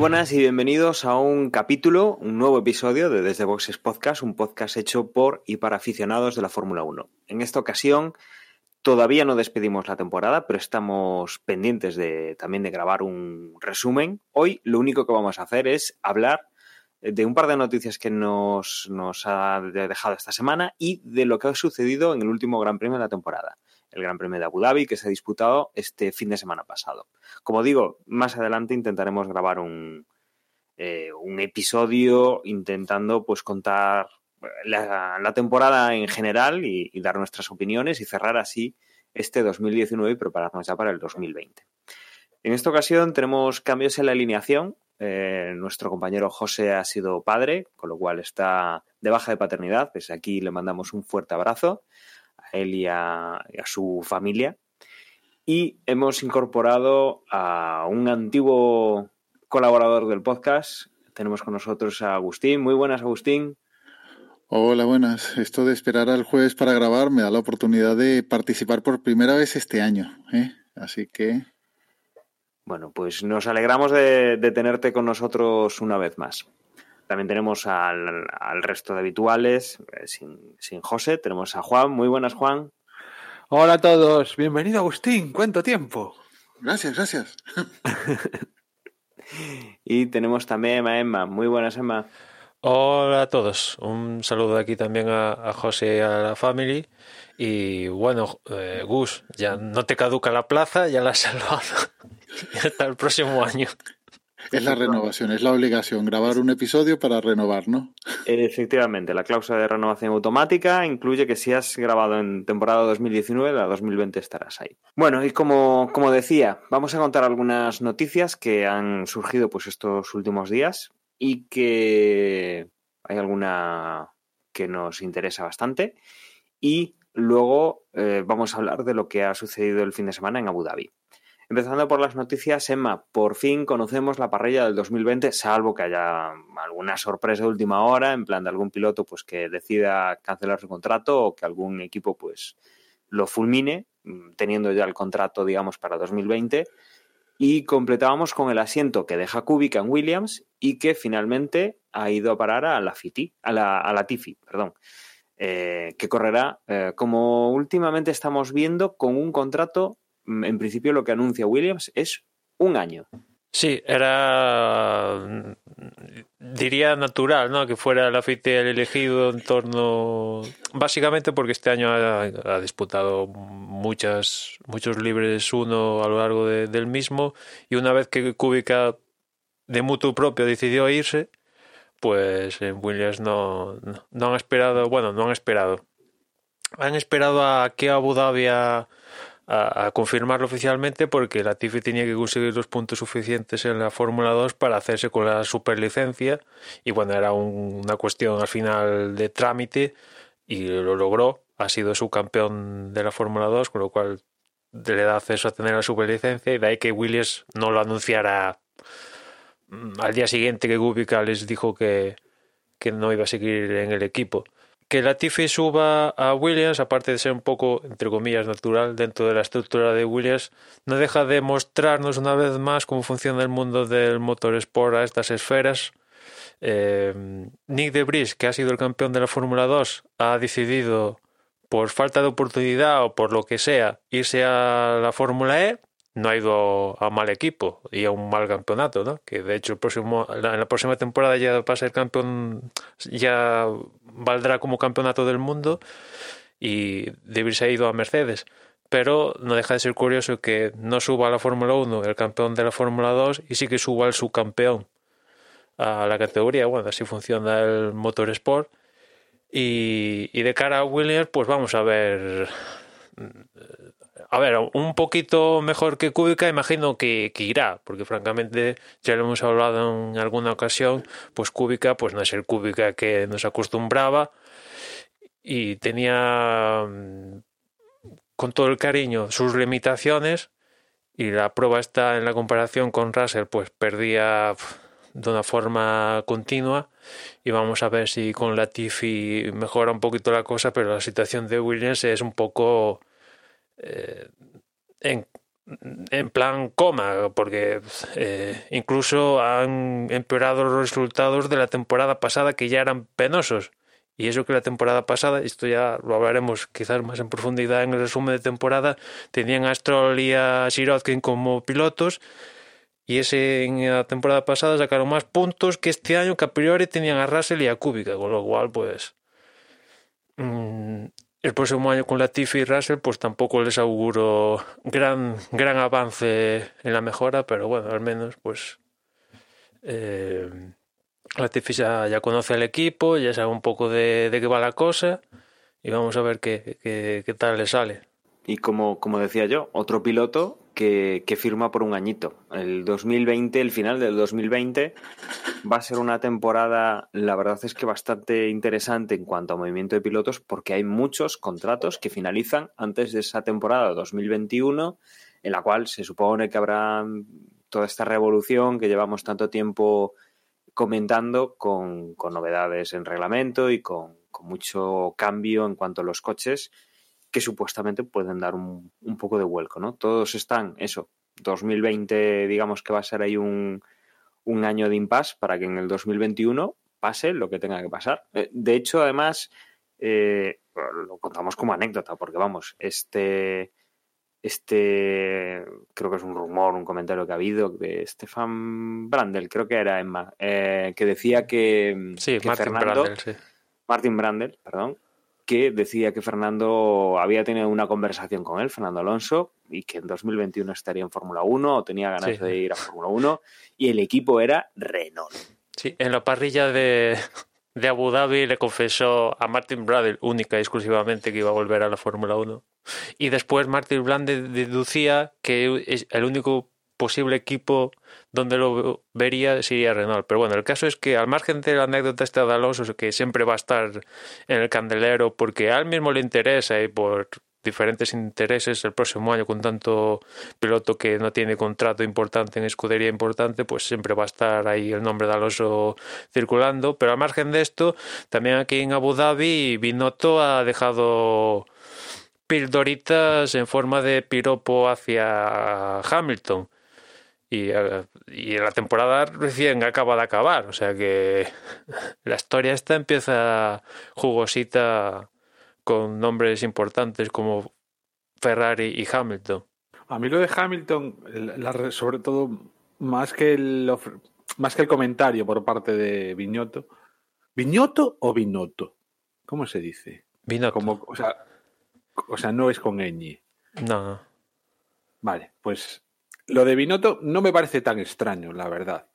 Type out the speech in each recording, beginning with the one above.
buenas y bienvenidos a un capítulo, un nuevo episodio de Desde Boxes Podcast, un podcast hecho por y para aficionados de la Fórmula 1. En esta ocasión todavía no despedimos la temporada, pero estamos pendientes de también de grabar un resumen. Hoy lo único que vamos a hacer es hablar de un par de noticias que nos, nos ha dejado esta semana y de lo que ha sucedido en el último Gran Premio de la temporada el Gran Premio de Abu Dhabi que se ha disputado este fin de semana pasado. Como digo, más adelante intentaremos grabar un, eh, un episodio intentando pues contar la, temporada en general y, dar nuestras opiniones y cerrar así este 2019 y prepararnos ya para el 2020. En esta ocasión tenemos cambios en la alineación. Eh, nuestro compañero José ha sido padre, con lo cual está de baja de paternidad. Desde aquí le mandamos un fuerte abrazo él y a, su familia. Y hemos incorporado a un antiguo colaborador del podcast. Tenemos con nosotros a Agustín. Muy buenas, Agustín. Hola, buenas. Esto de esperar al jueves para grabar me da la oportunidad de participar por primera vez este año. ¿eh? Así que. Bueno, pues nos alegramos de tenerte con nosotros una vez más. También tenemos al, resto de habituales, eh, sin, sin José. Tenemos a Juan. Muy buenas, Juan. Hola a todos. Bienvenido, Agustín. ¿Cuánto tiempo? Gracias, gracias. y tenemos también a Emma. Muy buenas, Emma. Hola a todos. Un saludo aquí también a, José y a la family. Y bueno, eh, Gus, ya no te caduca la plaza, ya la has salvado. Hasta el próximo año. Es la renovación, es la obligación, grabar un episodio para renovar, ¿no? Efectivamente, la cláusula de renovación automática incluye que si has grabado en temporada 2019, la 2020 estarás ahí. Bueno, y como, como decía, vamos a contar algunas noticias que han surgido pues estos últimos días y que hay alguna que nos interesa bastante. Y luego eh, vamos a hablar de lo que ha sucedido el fin de semana en Abu Dhabi. Empezando por las noticias, Emma, por fin conocemos la parrilla del 2020, salvo que haya alguna sorpresa de última hora, en plan de algún piloto pues que decida cancelar su contrato o que algún equipo pues lo fulmine, mm, teniendo ya el contrato, digamos, para 2020. Y completábamos con el asiento que deja Kubica en Williams y que finalmente ha ido a parar a la, FITI, a la, a Tifi, perdón. Eh, que correrá, eh, como últimamente estamos viendo, con un contrato en principio lo que anuncia Williams es un año. Sí, era, diría natural, ¿no? Que fuera la FIT el elegido en torno, básicamente porque este año ha, disputado muchas, muchos libres uno a lo largo del mismo y una vez que Kubica de mutuo propio decidió irse, pues en Williams no, no, han esperado, bueno, no han esperado, han esperado a que Abu Dhabi confirmarlo oficialmente porque la Tifi tenía que conseguir los puntos suficientes en la Fórmula 2 para hacerse con la superlicencia y bueno, era una cuestión al final de trámite y lo logró, ha sido subcampeón de la Fórmula 2, con lo cual le da acceso a tener la superlicencia y de ahí que Williams no lo anunciara mm, al día siguiente que Kubica les dijo que, que no iba a seguir en el equipo que Latifi suba a Williams, aparte de ser un poco, entre comillas, natural dentro de la estructura de Williams, no deja de mostrarnos una vez más cómo funciona el mundo del motorsport a estas esferas. Eh, Nick de Vries, que ha sido el campeón de la Fórmula 2, ha decidido, por falta de oportunidad o por lo que sea, irse a la Fórmula E no ha ido a mal equipo y a un mal campeonato, ¿no? Que de hecho el próximo, en la próxima temporada ya va a ser campeón, ya valdrá como campeonato del mundo y Davis ha ido a Mercedes. Pero no deja de ser curioso que no suba a la Fórmula 1 el campeón de la Fórmula 2 y sí que suba el subcampeón a la categoría. Bueno, así funciona el motorsport. Y, y de cara a Williams, pues vamos a ver a ver, un poquito mejor que Kubica, imagino que, irá, porque francamente ya lo hemos hablado en alguna ocasión, pues Kubica pues no es el Kubica que nos acostumbraba y tenía mm, con todo el cariño sus limitaciones y la prueba está en la comparación con Russell, pues perdía de una forma continua y vamos a ver si con Latifi mejora un poquito la cosa, pero la situación de Williams es un poco eh, en, en, plan coma, porque eh, incluso han empeorado los resultados de la temporada pasada que ya eran penosos. Y eso que la temporada pasada, esto ya lo hablaremos quizás más en profundidad en el resumen de temporada, tenían a Stroll y a Sirotkin como pilotos y ese en la temporada pasada sacaron más puntos que este año que a priori tenían a Russell y a Kubica, con lo cual pues mmm, el próximo año con Latifi y Russell pues tampoco les auguro gran gran avance en la mejora, pero bueno, al menos pues eh, Latifi ya, ya conoce al equipo, ya sabe un poco de, de qué va la cosa y vamos a ver qué, qué, qué tal le sale. Y como, como decía yo, otro piloto que, firma por un añito. El 2020, el final del 2020, va a ser una temporada, la verdad es que bastante interesante en cuanto a movimiento de pilotos, porque hay muchos contratos que finalizan antes de esa temporada 2021, en la cual se supone que habrá toda esta revolución que llevamos tanto tiempo comentando con, con novedades en reglamento y con, con mucho cambio en cuanto a los coches que supuestamente pueden dar un, un, poco de vuelco, ¿no? Todos están, eso, 2020 digamos que va a ser ahí un, un año de impasse para que en el 2021 pase lo que tenga que pasar. De hecho, además, eh, lo contamos como anécdota, porque vamos, este, este, creo que es un rumor, un comentario que ha habido de Stefan Brandel, creo que era Emma, eh, que decía que, sí, que Martin Fernando, Brandel, sí. Martin Brandel, perdón, que decía que Fernando había tenido una conversación con él, Fernando Alonso, y que en 2021 estaría en Fórmula 1 o tenía ganas Sí. de ir a Fórmula 1, y el equipo era Renault. Sí, en la parrilla de, de Abu Dhabi le confesó a Martin Bradley única y exclusivamente que iba a volver a la Fórmula 1. Y después Martin Bradley deducía que es el único posible equipo donde lo vería sería Renault. Pero bueno, el caso es que al margen de la anécdota esta de Alonso, que siempre va a estar en el candelero porque a él mismo le interesa y por diferentes intereses el próximo año con tanto piloto que no tiene contrato importante en escudería importante, pues siempre va a estar ahí el nombre de Alonso circulando. Pero al margen de esto, también aquí en Abu Dhabi, Binotto ha dejado pildoritas en forma de piropo hacia Hamilton. Y, eh, y, la temporada recién acaba de acabar, o sea que la historia esta empieza jugosita con nombres importantes como Ferrari y Hamilton. A mí lo de Hamilton, la, sobre todo más que el más que el comentario por parte de Viñoto, ¿Viñoto o Binotto? ¿Cómo se dice? Binotto. Como, o sea, o sea, no es con ñ. No. Vale, pues lo de Binotto no me parece tan extraño, la verdad.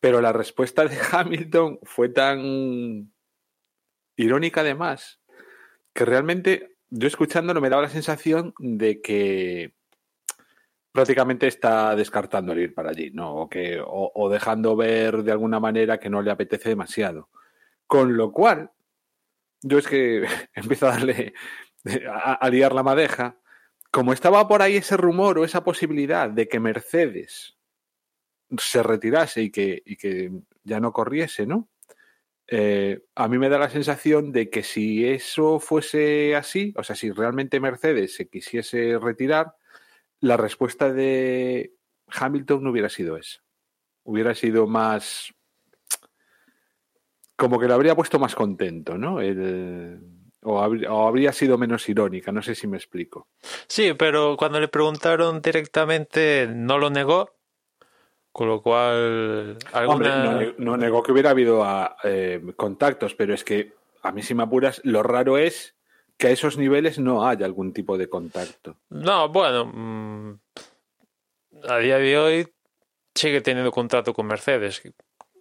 Pero la respuesta de Hamilton fue tan irónica además que realmente yo escuchándolo me daba la sensación de que prácticamente está descartando el ir para allí, ¿no? O, que, o, dejando ver de alguna manera que no le apetece demasiado. Con lo cual, yo es que empiezo a darle a, a liar la madeja como estaba por ahí ese rumor o esa posibilidad de que Mercedes se retirase y que, y que ya no corriese, ¿no? Eh, a mí me da la sensación de que si eso fuese así, o sea, si realmente Mercedes se quisiese retirar, la respuesta de Hamilton no hubiera sido esa. Hubiera sido más... como que lo habría puesto más contento, ¿no? El, o, habría, o, habría sido menos irónica, no sé si me explico. Sí, pero cuando le preguntaron directamente no lo negó, con lo cual alguna... Hombre, no, no, negó que hubiera habido a, eh, contactos, pero es que a mí si me apuras, lo raro es que a esos niveles no haya algún tipo de contacto. No, bueno, mmm, a día de hoy sigue teniendo contrato con Mercedes.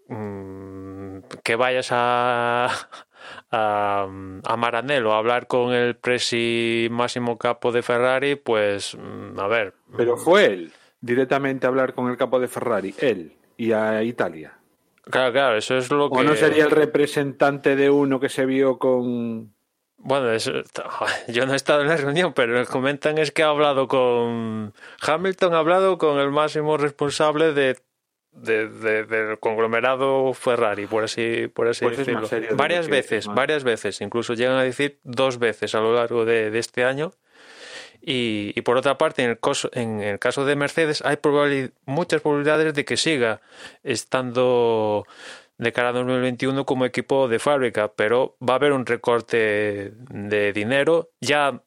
Mmm, que vayas a, a, a Maranello a hablar con el presi máximo capo de Ferrari, pues mm, a ver. Pero fue él directamente a hablar con el capo de Ferrari, él y a Italia. Claro, claro, eso es lo que. ¿O no sería el representante de uno que se vio con. Bueno, eso, yo no he estado en la reunión, pero lo que comentan es que ha hablado con Hamilton, ha hablado con el máximo responsable de, de- de- del conglomerado Ferrari, por así, por así Pues es decirlo. Varias veces, varias veces, incluso llegan a decir dos veces a lo largo de, de este año. Y, y por otra parte, en el, caso, en el caso de Mercedes, hay muchas probabilidades de que siga estando de cara a 2021 como equipo de fábrica, pero va a haber un recorte de dinero ya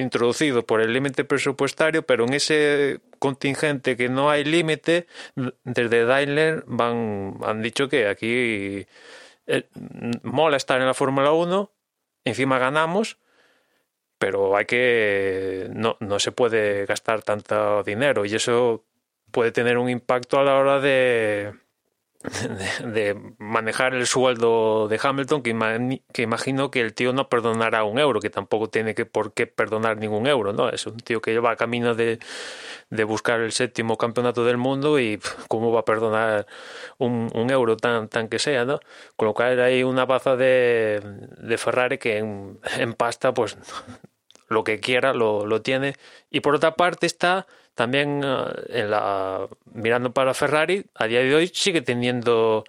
introducido por el límite presupuestario, pero en ese contingente que no hay límite, desde Daimler van, han dicho que aquí eh, mola estar en la Fórmula 1, encima ganamos, pero hay que no, no se puede gastar tanto dinero y eso puede tener un impacto a la hora de de, manejar el sueldo de Hamilton que, ima- que imagino que el tío no perdonará un euro que tampoco tiene que por qué perdonar ningún euro no es un tío que va camino de, de buscar el séptimo campeonato del mundo y cómo va a perdonar un, un euro tan tan que sea no con lo cual hay una baza de, de Ferrari que en, en pasta pues lo que quiera lo, lo tiene. Y por otra parte está también eh, en la, mirando para Ferrari, a día de hoy sigue teniendo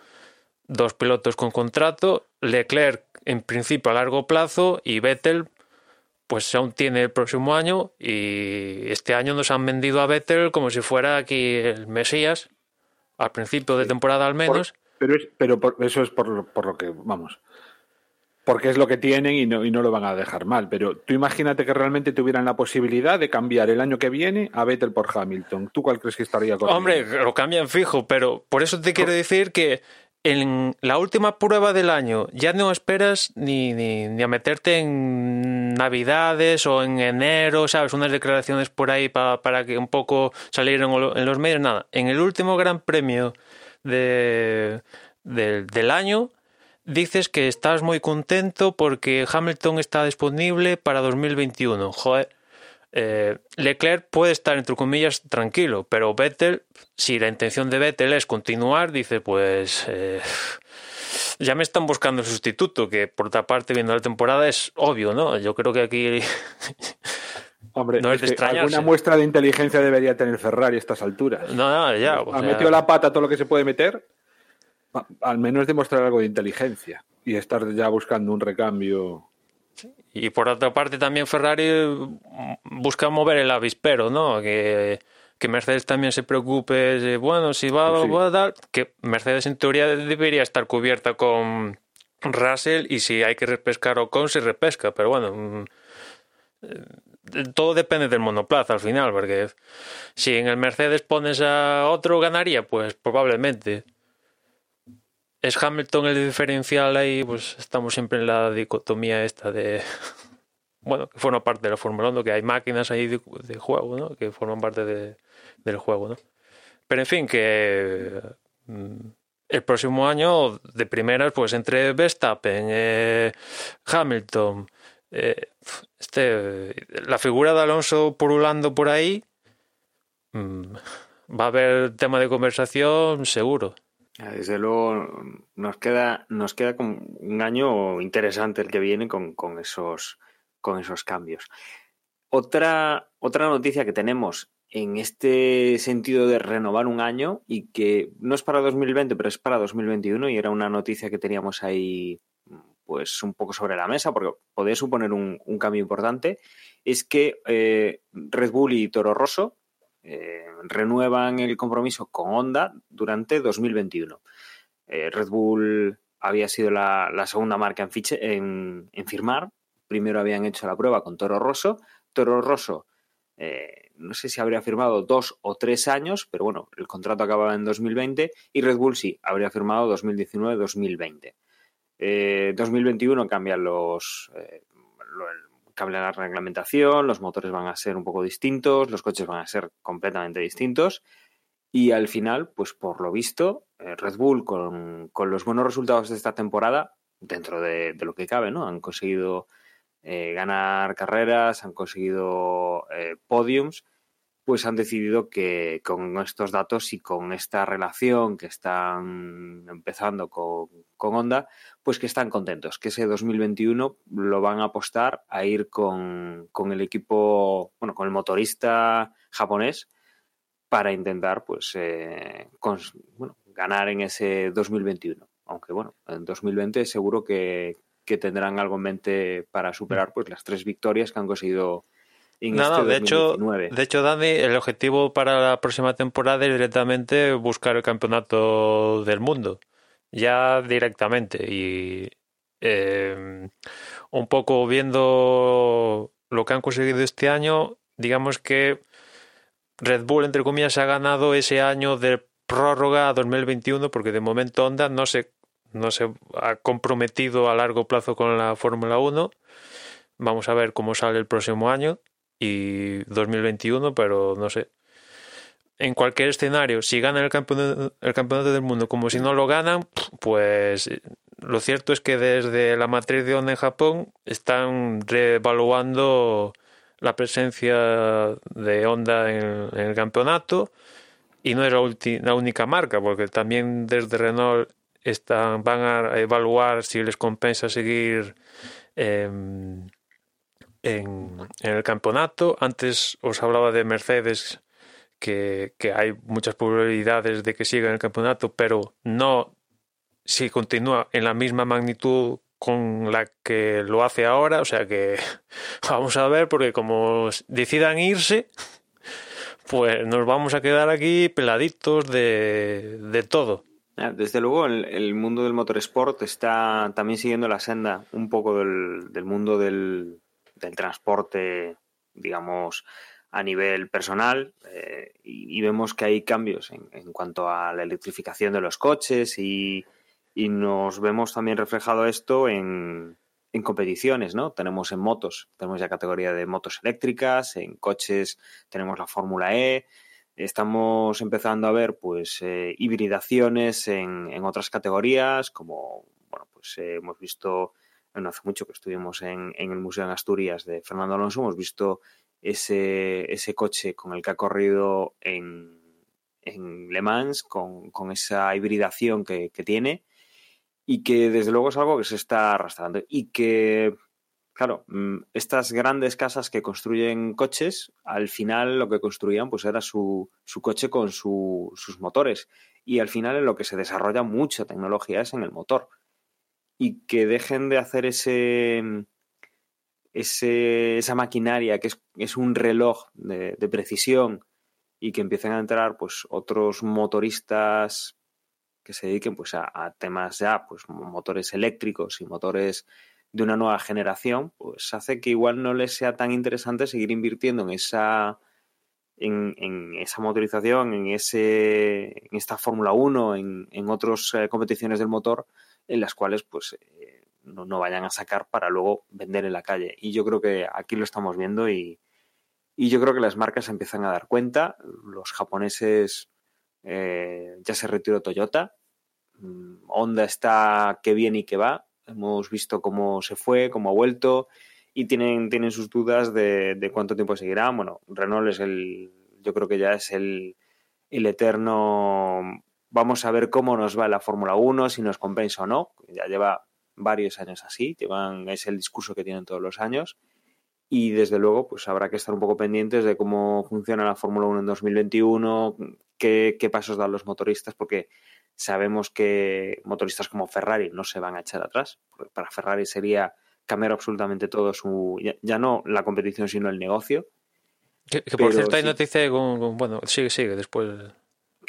dos pilotos con contrato, Leclerc en principio a largo plazo y Vettel pues aún tiene el próximo año y este año nos han vendido a Vettel como si fuera aquí el Mesías, al principio de temporada al menos. Pero, es, pero por- eso es por, por lo que, vamos, porque es lo que tienen y no, y no lo van a dejar mal. Pero tú imagínate que realmente tuvieran la posibilidad de cambiar el año que viene a Vettel por Hamilton. ¿Tú cuál crees que estaría correcto? Hombre, lo cambian fijo, pero por eso te quiero decir que en la última prueba del año ya no esperas ni, ni, ni a meterte en Navidades o en enero, ¿sabes? Unas declaraciones por ahí pa- para que un poco salieran en lo- en los medios, nada. En el último gran premio de, del año dices que estás muy contento porque Hamilton está disponible para 2021. Joder. Eh, Leclerc puede estar, entre comillas, tranquilo, pero Vettel, si la intención de Vettel es continuar, dice, pues eh, ya me están buscando el sustituto, que por otra parte, viendo la temporada, es obvio, ¿no? Yo creo que aquí Hombre, no es es que alguna muestra de inteligencia debería tener Ferrari a estas alturas. No, no, ya. o ha metido la pata todo lo que se puede meter, al menos demostrar algo de inteligencia y estar ya buscando un recambio. Y por otra parte también Ferrari busca mover el avispero, ¿no? Que, que Mercedes también se preocupe de, bueno, si va, Pues sí. va a dar, que Mercedes en teoría debería estar cubierta con Russell y si hay que repescar o con se repesca, pero bueno, mm, eh, todo depende del monoplaza al final, porque si en el Mercedes pones a otro ganaría, pues probablemente. ¿Es Hamilton el diferencial ahí? Pues estamos siempre en la dicotomía esta de... Bueno, que forma parte de la Fórmula 1, que hay máquinas ahí de, juego, ¿no? Que forman parte de- del juego, ¿no? Pero en fin, que mm, el próximo año de primeras, pues entre Verstappen, eh, Hamilton, eh, este, la figura de Alonso purulando por ahí, mm, va a haber tema de conversación seguro. Desde luego nos queda, nos queda un año interesante el que viene con, con esos, con esos cambios. Otra, otra noticia que tenemos en este sentido de renovar un año y que no es para 2020, pero es para 2021 y era una noticia que teníamos ahí pues un poco sobre la mesa porque podría suponer un, un cambio importante, es que eh, Red Bull y Toro Rosso eh, renuevan el compromiso con Honda durante 2021. Eh, Red Bull había sido la, segunda marca en, en, firmar. Primero habían hecho la prueba con Toro Rosso. Toro Rosso, eh, no sé si habría firmado dos o tres años, pero bueno, el contrato acababa en 2020 y Red Bull sí, habría firmado 2019-2020. Eh, 2021 cambian los, cambia la reglamentación, los motores van a ser un poco distintos, los coches van a ser completamente distintos y al final, pues por lo visto, eh, Red Bull con, con los buenos resultados de esta temporada, dentro de, de lo que cabe, ¿no? Han conseguido eh, ganar carreras, han conseguido eh, podiums pues han decidido que con estos datos y con esta relación que están empezando con, con Honda, pues que están contentos, que ese 2021 lo van a apostar a ir con, con el equipo, bueno, con el motorista japonés para intentar, pues, eh, bueno, ganar en ese 2021. Aunque, bueno, en 2020 seguro que, que tendrán algo en mente para superar, pues, las tres victorias que han conseguido en No, este de hecho, 2019. de hecho, Dani, el objetivo para la próxima temporada es directamente buscar el campeonato del mundo. Ya directamente. Y eh, un poco viendo lo que han conseguido este año, digamos que Red Bull, entre comillas, ha ganado ese año de prórroga a 2021, porque de momento Honda no se, no se ha comprometido a largo plazo con la Fórmula 1. Vamos a ver cómo sale el próximo año y 2021, pero no sé. En cualquier escenario, si ganan el campeonato, el campeonato del mundo como si no lo ganan, pues eh, lo cierto es que desde la matriz de Honda en Japón están reevaluando la presencia de Honda en, el campeonato y no es la, la única marca, porque también desde Renault están, van a evaluar si les compensa seguir em, en, el campeonato. Antes os hablaba de Mercedes, que, que hay muchas probabilidades de que siga en el campeonato, pero no si continúa en la misma magnitud con la que lo hace ahora. O sea que vamos a ver, porque como decidan irse, pues nos vamos a quedar aquí peladitos de, de todo. Ah, Desde luego, el, el mundo del motorsport está también siguiendo la senda un poco del, del mundo del, del transporte, digamos, a nivel personal, eh, y, vemos que hay cambios en, cuanto a la electrificación de los coches y, y nos vemos también reflejado esto en, en competiciones, ¿no? Tenemos en motos, tenemos ya categoría de motos eléctricas, en coches tenemos la Fórmula E, estamos empezando a ver pues eh, hibridaciones en, en, otras categorías, como bueno, pues eh, hemos visto no hace mucho que estuvimos en, en, el Museo en Asturias de Fernando Alonso, hemos visto ese, ese coche con el que ha corrido en, en Le Mans, con, con esa hibridación que, que, tiene y que desde luego es algo que se está arrastrando y que Claro, estas grandes casas que construyen coches, al final lo que construían pues era su, su coche con su, sus motores. Y al final en lo que se desarrolla mucha tecnología es en el motor. Y que dejen de hacer ese, ese esa maquinaria que es, es un reloj de, de, precisión y que empiecen a entrar pues otros motoristas que se dediquen pues a, temas ya pues motores eléctricos y motores de una nueva generación, pues hace que igual no les sea tan interesante seguir invirtiendo en esa en, en esa motorización, en ese en esta Fórmula 1, en, en otras eh, competiciones del motor, en las cuales pues eh, no, no, vayan a sacar para luego vender en la calle. Y yo creo que aquí lo estamos viendo y, y yo creo que las marcas empiezan a dar cuenta. Los japoneses eh, ya se retiró Toyota. Honda está que viene y que va hemos visto cómo se fue, cómo ha vuelto y tienen, tienen sus dudas de, de, cuánto tiempo seguirá. Bueno, Renault es el, yo creo que ya es el, el eterno, vamos a ver cómo nos va la Fórmula 1, si nos compensa o no. Ya lleva varios años así, llevan, es el discurso que tienen todos los años. Y desde luego, pues habrá que estar un poco pendientes de cómo funciona la Fórmula 1 en 2021, qué, qué pasos dan los motoristas, porque sabemos que motoristas como Ferrari no se van a echar atrás. Porque para Ferrari sería cambiar absolutamente todo su. Ya, ya no la competición, sino el negocio. Que, que por cierto, hay noticia con, con, Bueno, sigue, sigue, después.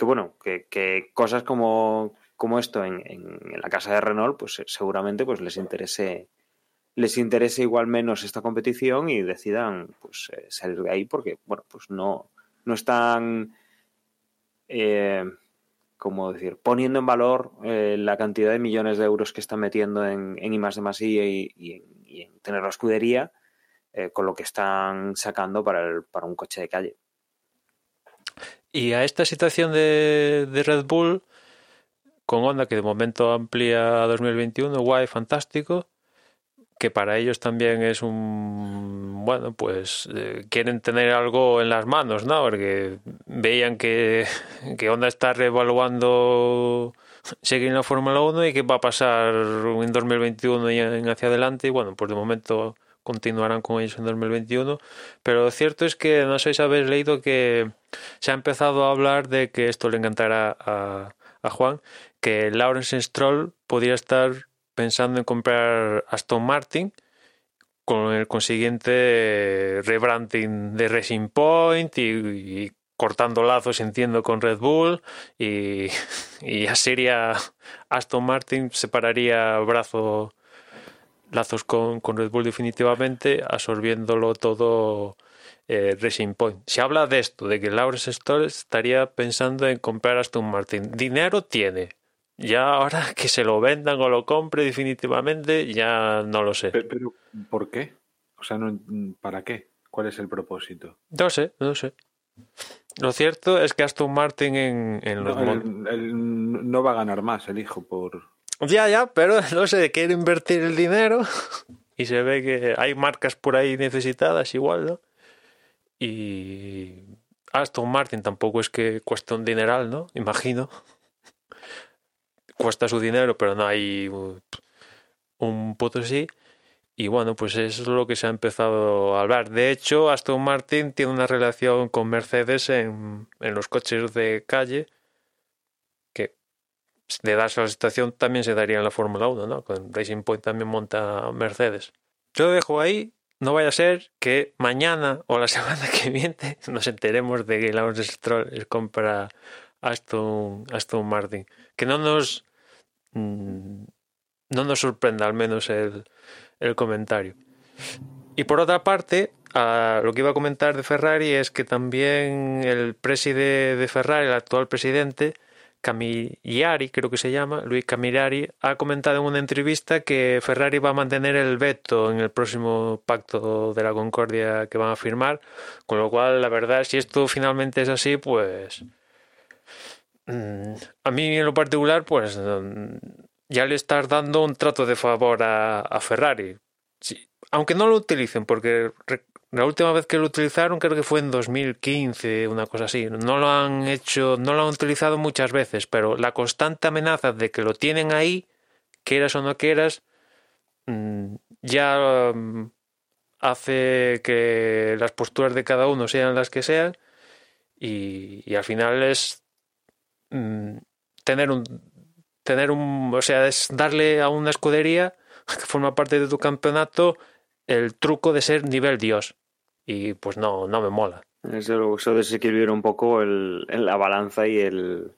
Que bueno, que, cosas como, como esto en, la casa de Renault, pues seguramente pues les interese. Les interese igual menos esta competición y decidan pues eh, salir de ahí porque, bueno, pues no, no están. Eh, como decir, poniendo en valor eh, la cantidad de millones de euros que están metiendo en, en I más de y, en, tener la escudería eh, con lo que están sacando para, el, para, un coche de calle. Y a esta situación de, de, Red Bull, con Honda, que de momento amplía a 2021, guay, fantástico. que para ellos también es un bueno pues eh, quieren tener algo en las manos no porque veían que que Honda está reevaluando seguir en la Fórmula 1 y que va a pasar en 2021 y en hacia adelante y bueno pues de momento continuarán con ellos en 2021 pero lo cierto es que no sé si habéis leído que se ha empezado a hablar de que esto le encantará a, a Juan que Lawrence Stroll podría estar pensando en comprar Aston Martin con el consiguiente rebranding de Racing Point y, cortando lazos, entiendo, con Red Bull y, y sería Aston Martin separaría brazo lazos con, con Red Bull definitivamente, absorbiéndolo todo eh, Racing Point. Se habla de esto, de que Lawrence Stroll estaría pensando en comprar Aston Martin. Dinero tiene, ya ahora que se lo vendan o lo compre definitivamente, ya no lo sé. Pero, pero, ¿por qué? O sea, no, ¿para qué? ¿Cuál es el propósito? No sé, no sé. Lo cierto es que Aston Martin en, en los... No, el- el- no va a ganar más el hijo por... Ya, ya, pero no sé, quiere invertir el dinero y se ve que hay marcas por ahí necesitadas igual, ¿no? Y Aston Martin tampoco es que cueste un dineral, ¿no? Imagino. Cuesta su dinero, pero no hay un puto sí. Y bueno, pues eso es lo que se ha empezado a hablar. De hecho, Aston Martin tiene una relación con Mercedes en, los coches de calle de darse la situación también se daría en la Fórmula 1, ¿no? Con Racing Point también monta Mercedes. Yo lo dejo ahí. No vaya a ser que mañana o la semana que viene nos enteremos de que Lawrence Stroll compra Aston, Aston Martin. Que no nos mm, no nos sorprenda al menos el, el comentario. Y por otra parte, lo que iba a comentar de Ferrari es que también el presidente de Ferrari, el actual presidente, Camilleri, creo que se llama, Luis Camilleri, ha comentado en una entrevista que Ferrari va a mantener el veto en el próximo pacto de la Concordia que van a firmar, con lo cual, la verdad, si esto finalmente es así, pues mm, a mí en lo particular, pues mm, ya le estás dando un trato de favor a, Ferrari. Aunque no lo utilicen, porque la última vez que lo utilizaron creo que fue en 2015, una cosa así. No lo han hecho, no lo han utilizado muchas veces, pero la constante amenaza de que lo tienen ahí, quieras o no quieras, mm, ya mm, hace que las posturas de cada uno sean las que sean y, al final es mm, tener un tener un o sea es darle a una escudería que forma parte de tu campeonato el truco de ser nivel dios y pues no no me mola Desde luego, eso desequilibra un poco el, el- la balanza y, el,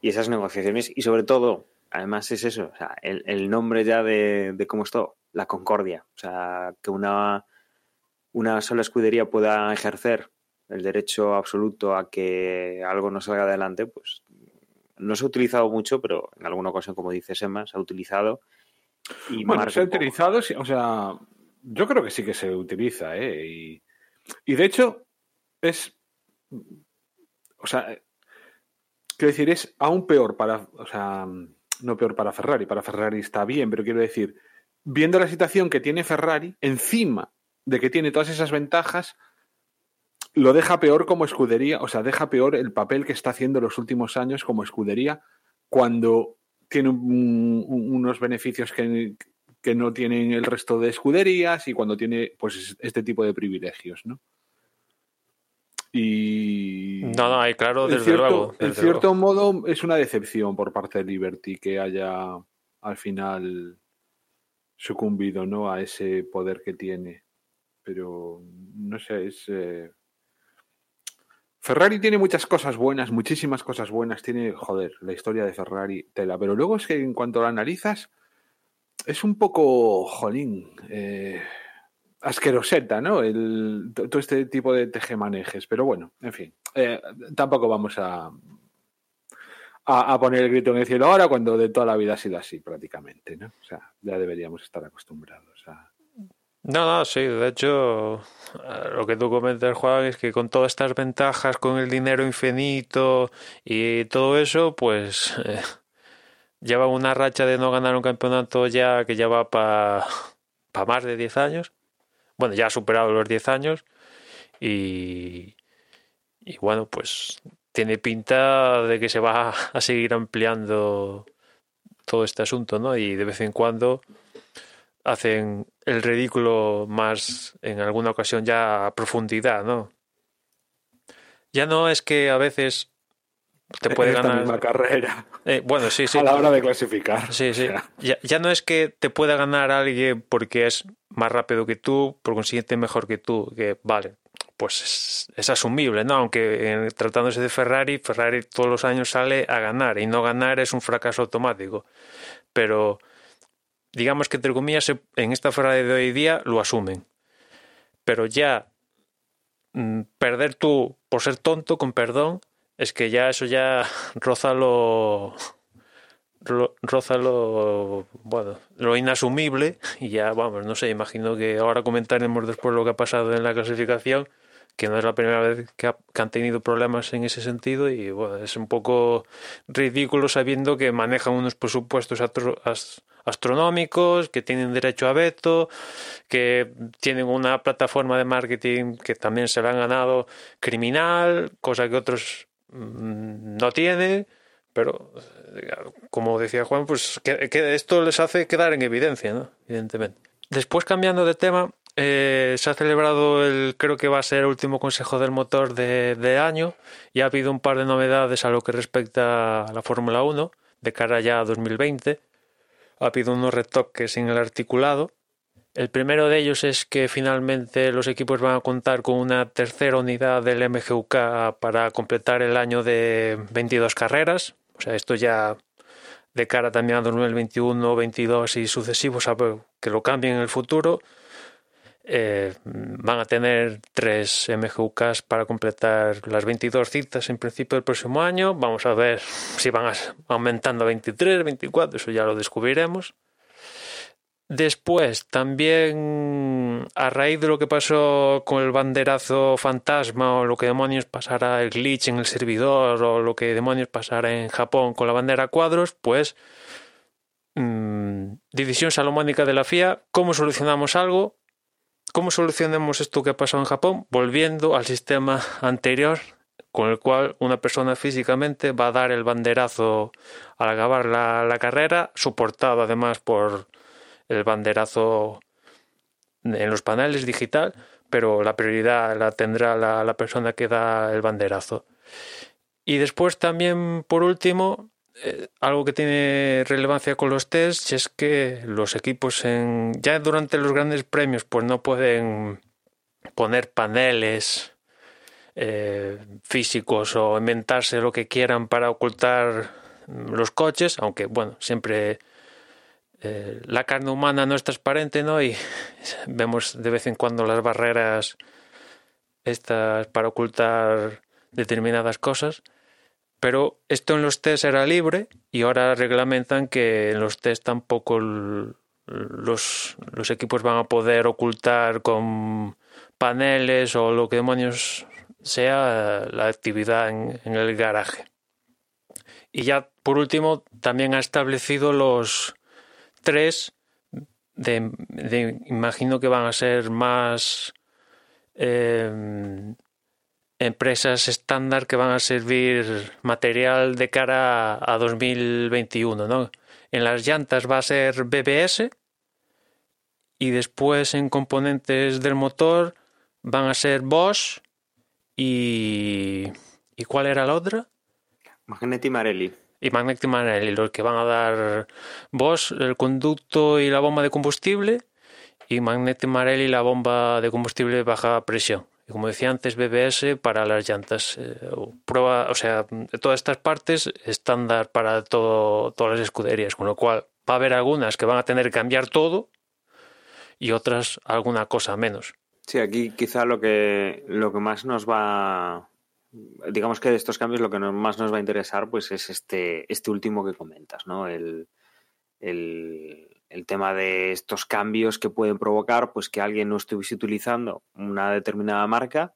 y esas negociaciones. Y sobre todo, además es eso, o sea, el, el nombre ya de, de cómo es todo, la concordia. O sea, que una, una sola escudería pueda ejercer el derecho absoluto a que algo no salga adelante, pues no se ha utilizado mucho, pero en alguna ocasión, como dice Emma, se ha utilizado. Y Bueno, marca se ha utilizado, o sea, yo creo que sí que se utiliza, ¿eh? Y, y de hecho, es. O sea, quiero decir, es aún peor para. O sea, no peor para Ferrari, para Ferrari está bien, pero quiero decir, viendo la situación que tiene Ferrari, encima de que tiene todas esas ventajas, lo deja peor como escudería, o sea, deja peor el papel que está haciendo los últimos años como escudería cuando tiene un- un- unos beneficios que, que no tienen el resto de escuderías y cuando tiene pues este tipo de privilegios, ¿no? Y no no hay claro en desde cierto, luego en cierto luego. modo es una decepción por parte de Liberty que haya al final sucumbido ¿no? a ese poder que tiene. Pero no sé, es. eh, Ferrari tiene muchas cosas buenas, muchísimas cosas buenas. Tiene, joder, la historia de Ferrari tela. Pero luego es que en cuanto la analizas, es un poco, jolín, eh, asqueroseta, ¿no? El, to- todo este tipo de tejemanejes. Pero bueno, en fin, eh, tampoco vamos a, a, a poner el grito en el cielo ahora cuando de toda la vida ha sido así prácticamente, ¿no? O sea, ya deberíamos estar acostumbrados a... No, no, sí, de hecho, eh, lo que tú comentas, Juan, es que con todas estas ventajas, con el dinero infinito y todo eso, pues eh, lleva una racha de no ganar un campeonato ya que ya va para más de 10 años. Bueno, ya ha superado los 10 años y, y bueno, pues tiene pinta de que se va a seguir ampliando todo este asunto, ¿no? Y de vez en cuando hacen el ridículo más en alguna ocasión ya a profundidad, ¿no? Ya no es que a veces te puede En esta ganar. misma carrera. Eh, bueno, sí, sí. A la hora de clasificar. Sí, sí. O sea, Ya, ya no es que te pueda ganar alguien porque es más rápido que tú, por consiguiente mejor que tú, que vale, pues es, es asumible, ¿no? Aunque en- tratándose de Ferrari, Ferrari todos los años sale a ganar y no ganar es un fracaso automático. Pero digamos que entre comillas en esta Ferrari de hoy día lo asumen. Pero ya mm, perder tú por ser tonto, con perdón, es que ya eso ya roza lo, ro- roza lo, bueno, lo inasumible y ya, vamos, no sé, imagino que ahora comentaremos después lo que ha pasado en la clasificación, que no es la primera vez que, ha- que han tenido problemas en ese sentido y bueno, es un poco ridículo sabiendo que manejan unos presupuestos as- astronómicos, que tienen derecho a veto, que tienen una plataforma de marketing que también se la han ganado criminal, cosa que otros no tienen, pero eh, como decía Juan, pues que, que esto les hace quedar en evidencia, ¿no? Evidentemente. Después, cambiando de tema, eh, se ha celebrado el, creo que va a ser el último consejo del motor de, de año y ha habido un par de novedades a lo que respecta a la Fórmula 1 de cara ya a 2020. Ha habido unos retoques en el articulado. El primero de ellos es que finalmente los equipos van a contar con una tercera unidad del MGUK para completar el año de 22 carreras. O sea, esto ya de cara también a 2021, 22 y sucesivos, a que lo cambien en el futuro. Eh, van a tener tres MGUKs para completar las 22 citas en principio del próximo año. Vamos a ver si van aumentando a 23, 24, eso ya lo descubriremos. Después, también a raíz de lo que pasó con el banderazo fantasma o lo que demonios pasará el glitch en el servidor o lo que demonios pasará en Japón con la bandera cuadros, pues mm, división salomónica de la FIA, ¿cómo solucionamos algo? ¿Cómo solucionamos esto que ha pasado en Japón? Volviendo al sistema anterior con el cual una persona físicamente va a dar el banderazo al acabar la carrera, soportado además por el banderazo en los paneles digital, pero la prioridad la tendrá la, persona que da el banderazo. Y después también, por último, eh, algo que tiene relevancia con los tests es que los equipos en ya durante los grandes premios pues no pueden poner paneles eh, físicos o inventarse lo que quieran para ocultar los coches, aunque bueno, siempre eh, la carne humana no es transparente, ¿no? Y vemos de vez en cuando las barreras estas para ocultar determinadas cosas. Pero esto en los test era libre y ahora reglamentan que en los test tampoco los, equipos van a poder ocultar con paneles o lo que demonios sea la actividad en el garaje. Y ya por último también ha establecido los tres imagino que van a ser más eh, empresas estándar que van a servir material de cara a, a 2021, ¿no? En las llantas va a ser BBS y después en componentes del motor van a ser Bosch y ¿y cuál era la otra? Magneti Marelli. Y Marelli, los que van a dar Bosch el conducto y la bomba de combustible y Magnetic Marelli la bomba de combustible baja presión. Y como decía antes, BBS para las llantas. Eh, prueba, o sea, todas estas partes estándar para todo, todas las escuderías, con lo cual va a haber algunas que van a tener que cambiar todo y otras alguna cosa menos. Sí, aquí quizá lo que, lo que más nos va, digamos que de estos cambios lo que más nos va a interesar pues es este, este último que comentas, ¿no? El, el, el tema de estos cambios que pueden provocar pues que alguien no estuviese utilizando una determinada marca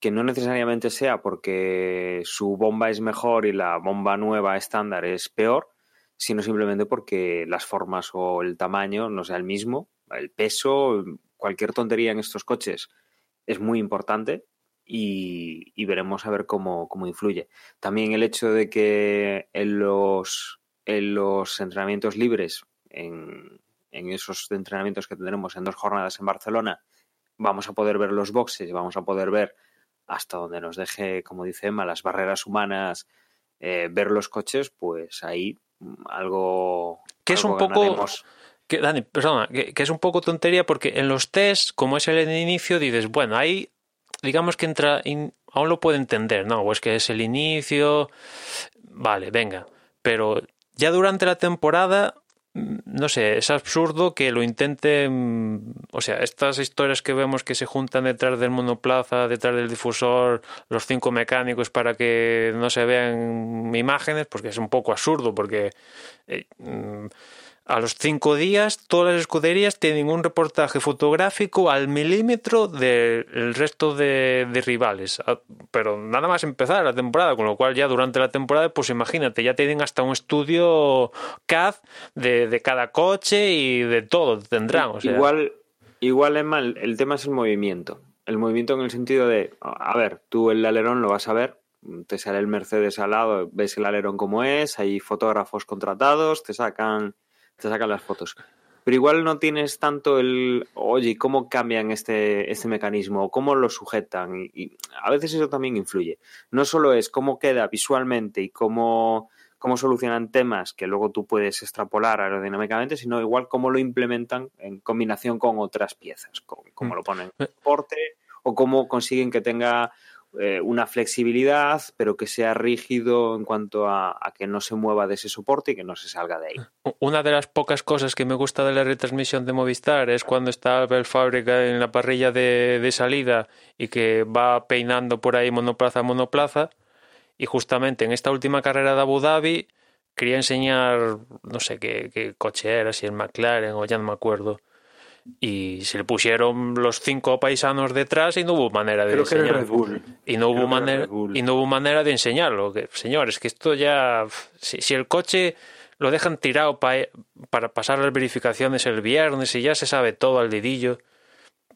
que no necesariamente sea porque su bomba es mejor y la bomba nueva estándar es peor, sino simplemente porque las formas o el tamaño no sea el mismo el peso, cualquier tontería en estos coches es muy importante y, y veremos a ver cómo, cómo, influye. También el hecho de que en los, en los entrenamientos libres, en, en esos entrenamientos que tendremos en dos jornadas en Barcelona, vamos a poder ver los boxes y vamos a poder ver hasta donde nos deje, como dice Emma, las barreras humanas, eh, ver los coches, pues ahí mm, algo. Que es un poco. Que, Dani, perdona, que, que, es un poco tontería porque en los test, como es el inicio, dices, bueno, ahí digamos que entra, in, aún lo puedo entender, ¿no? O es que es el inicio, vale, venga, pero ya durante la temporada no sé, es absurdo que lo intenten, o sea, estas historias que vemos que se juntan detrás del monoplaza, detrás del difusor, los cinco mecánicos para que no se vean imágenes, porque es un poco absurdo, porque eh, a los cinco días todas las escuderías tienen un reportaje fotográfico al milímetro del resto de, rivales. Ah, pero nada más empezar la temporada, con lo cual ya durante la temporada, pues imagínate, ya tienen hasta un estudio CAD de, cada coche y de todo tendrán. Igual, igual es mal, el tema es el movimiento. El movimiento en el sentido de, a ver, tú el alerón lo vas a ver, te sale el Mercedes al lado, ves el alerón como es, hay fotógrafos contratados, te sacan te sacan las fotos. Pero igual no tienes tanto el, oye, ¿cómo cambian este, este mecanismo? ¿Cómo lo sujetan? Y, y a veces eso también influye. No solo es cómo queda visualmente y cómo, cómo solucionan temas que luego tú puedes extrapolar aerodinámicamente, sino igual cómo lo implementan en combinación con otras piezas, como, cómo lo ponen en soporte o cómo consiguen que tenga eh, una flexibilidad, pero que sea rígido en cuanto a, que no se mueva de ese soporte y que no se salga de ahí. Una de las pocas cosas que me gusta de la retransmisión de Movistar es cuando está Abel Fábrica en la parrilla de, de salida y que va peinando por ahí monoplaza a monoplaza. Y justamente en esta última carrera de Abu Dhabi quería enseñar, no sé qué, qué coche era, si el McLaren o ya no me acuerdo y se le pusieron los cinco paisanos detrás y no hubo manera de Creo enseñarlo. Y no hubo manera y no hubo manera de enseñarlo. Que, señores, que esto ya si, si el coche lo dejan tirado pa, para pasar las verificaciones el viernes y ya se sabe todo al dedillo.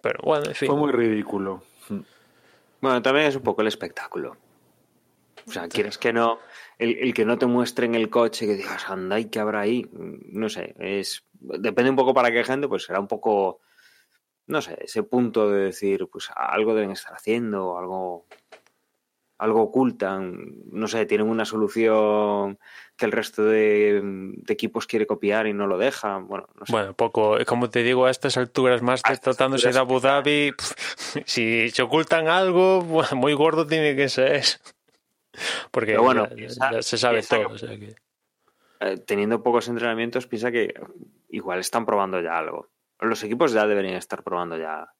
Pero bueno, en fin. Fue muy ridículo. Bueno, también es un poco el espectáculo. O sea, quieres que no, el, el, que no te muestren el coche, que digas, anda, ¿y qué habrá ahí? No sé, es depende un poco para qué gente, pues será un poco, no sé, ese punto de decir, pues algo deben estar haciendo, algo, algo ocultan, no sé, tienen una solución que el resto de, de equipos quiere copiar y no lo dejan, bueno, no sé. Bueno, poco, como te digo, a estas alturas más a tratándose de Abu Dhabi, pff, si se ocultan algo, muy gordo tiene que ser. Porque Pero bueno, ya, piensa, ya se sabe todo. que, o sea que... eh, teniendo pocos entrenamientos, piensa que igual están probando ya algo. Los equipos ya deberían estar probando ya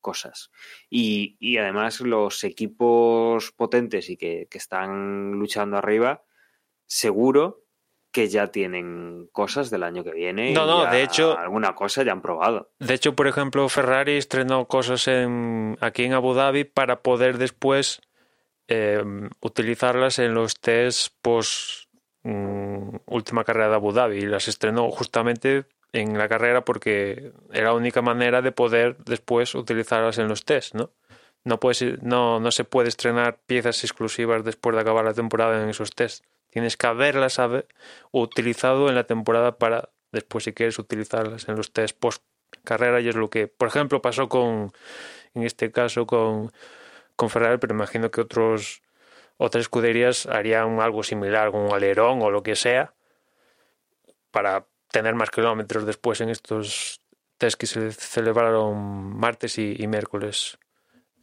cosas. Y, y además los equipos potentes y que, que, están luchando arriba, seguro que ya tienen cosas del año que viene. No, no, de hecho. Alguna cosa ya han probado. De hecho, por ejemplo, Ferrari estrenó cosas en, aquí en Abu Dhabi para poder después eh, utilizarlas en los test post um, última carrera de Abu Dhabi. Y las estrenó justamente en la carrera porque era la única manera de poder después utilizarlas en los test, ¿no? No, puedes, no, no se puede estrenar piezas exclusivas después de acabar la temporada en esos test. Tienes que haberlas haber utilizado en la temporada para después, si quieres, utilizarlas en los test post carrera. Y es lo que, por ejemplo, pasó con, en este caso, con, con Ferrari, pero imagino que otros, otras escuderías harían algo similar, con un alerón o lo que sea, para tener más kilómetros después en estos test que se celebraron martes y, y miércoles,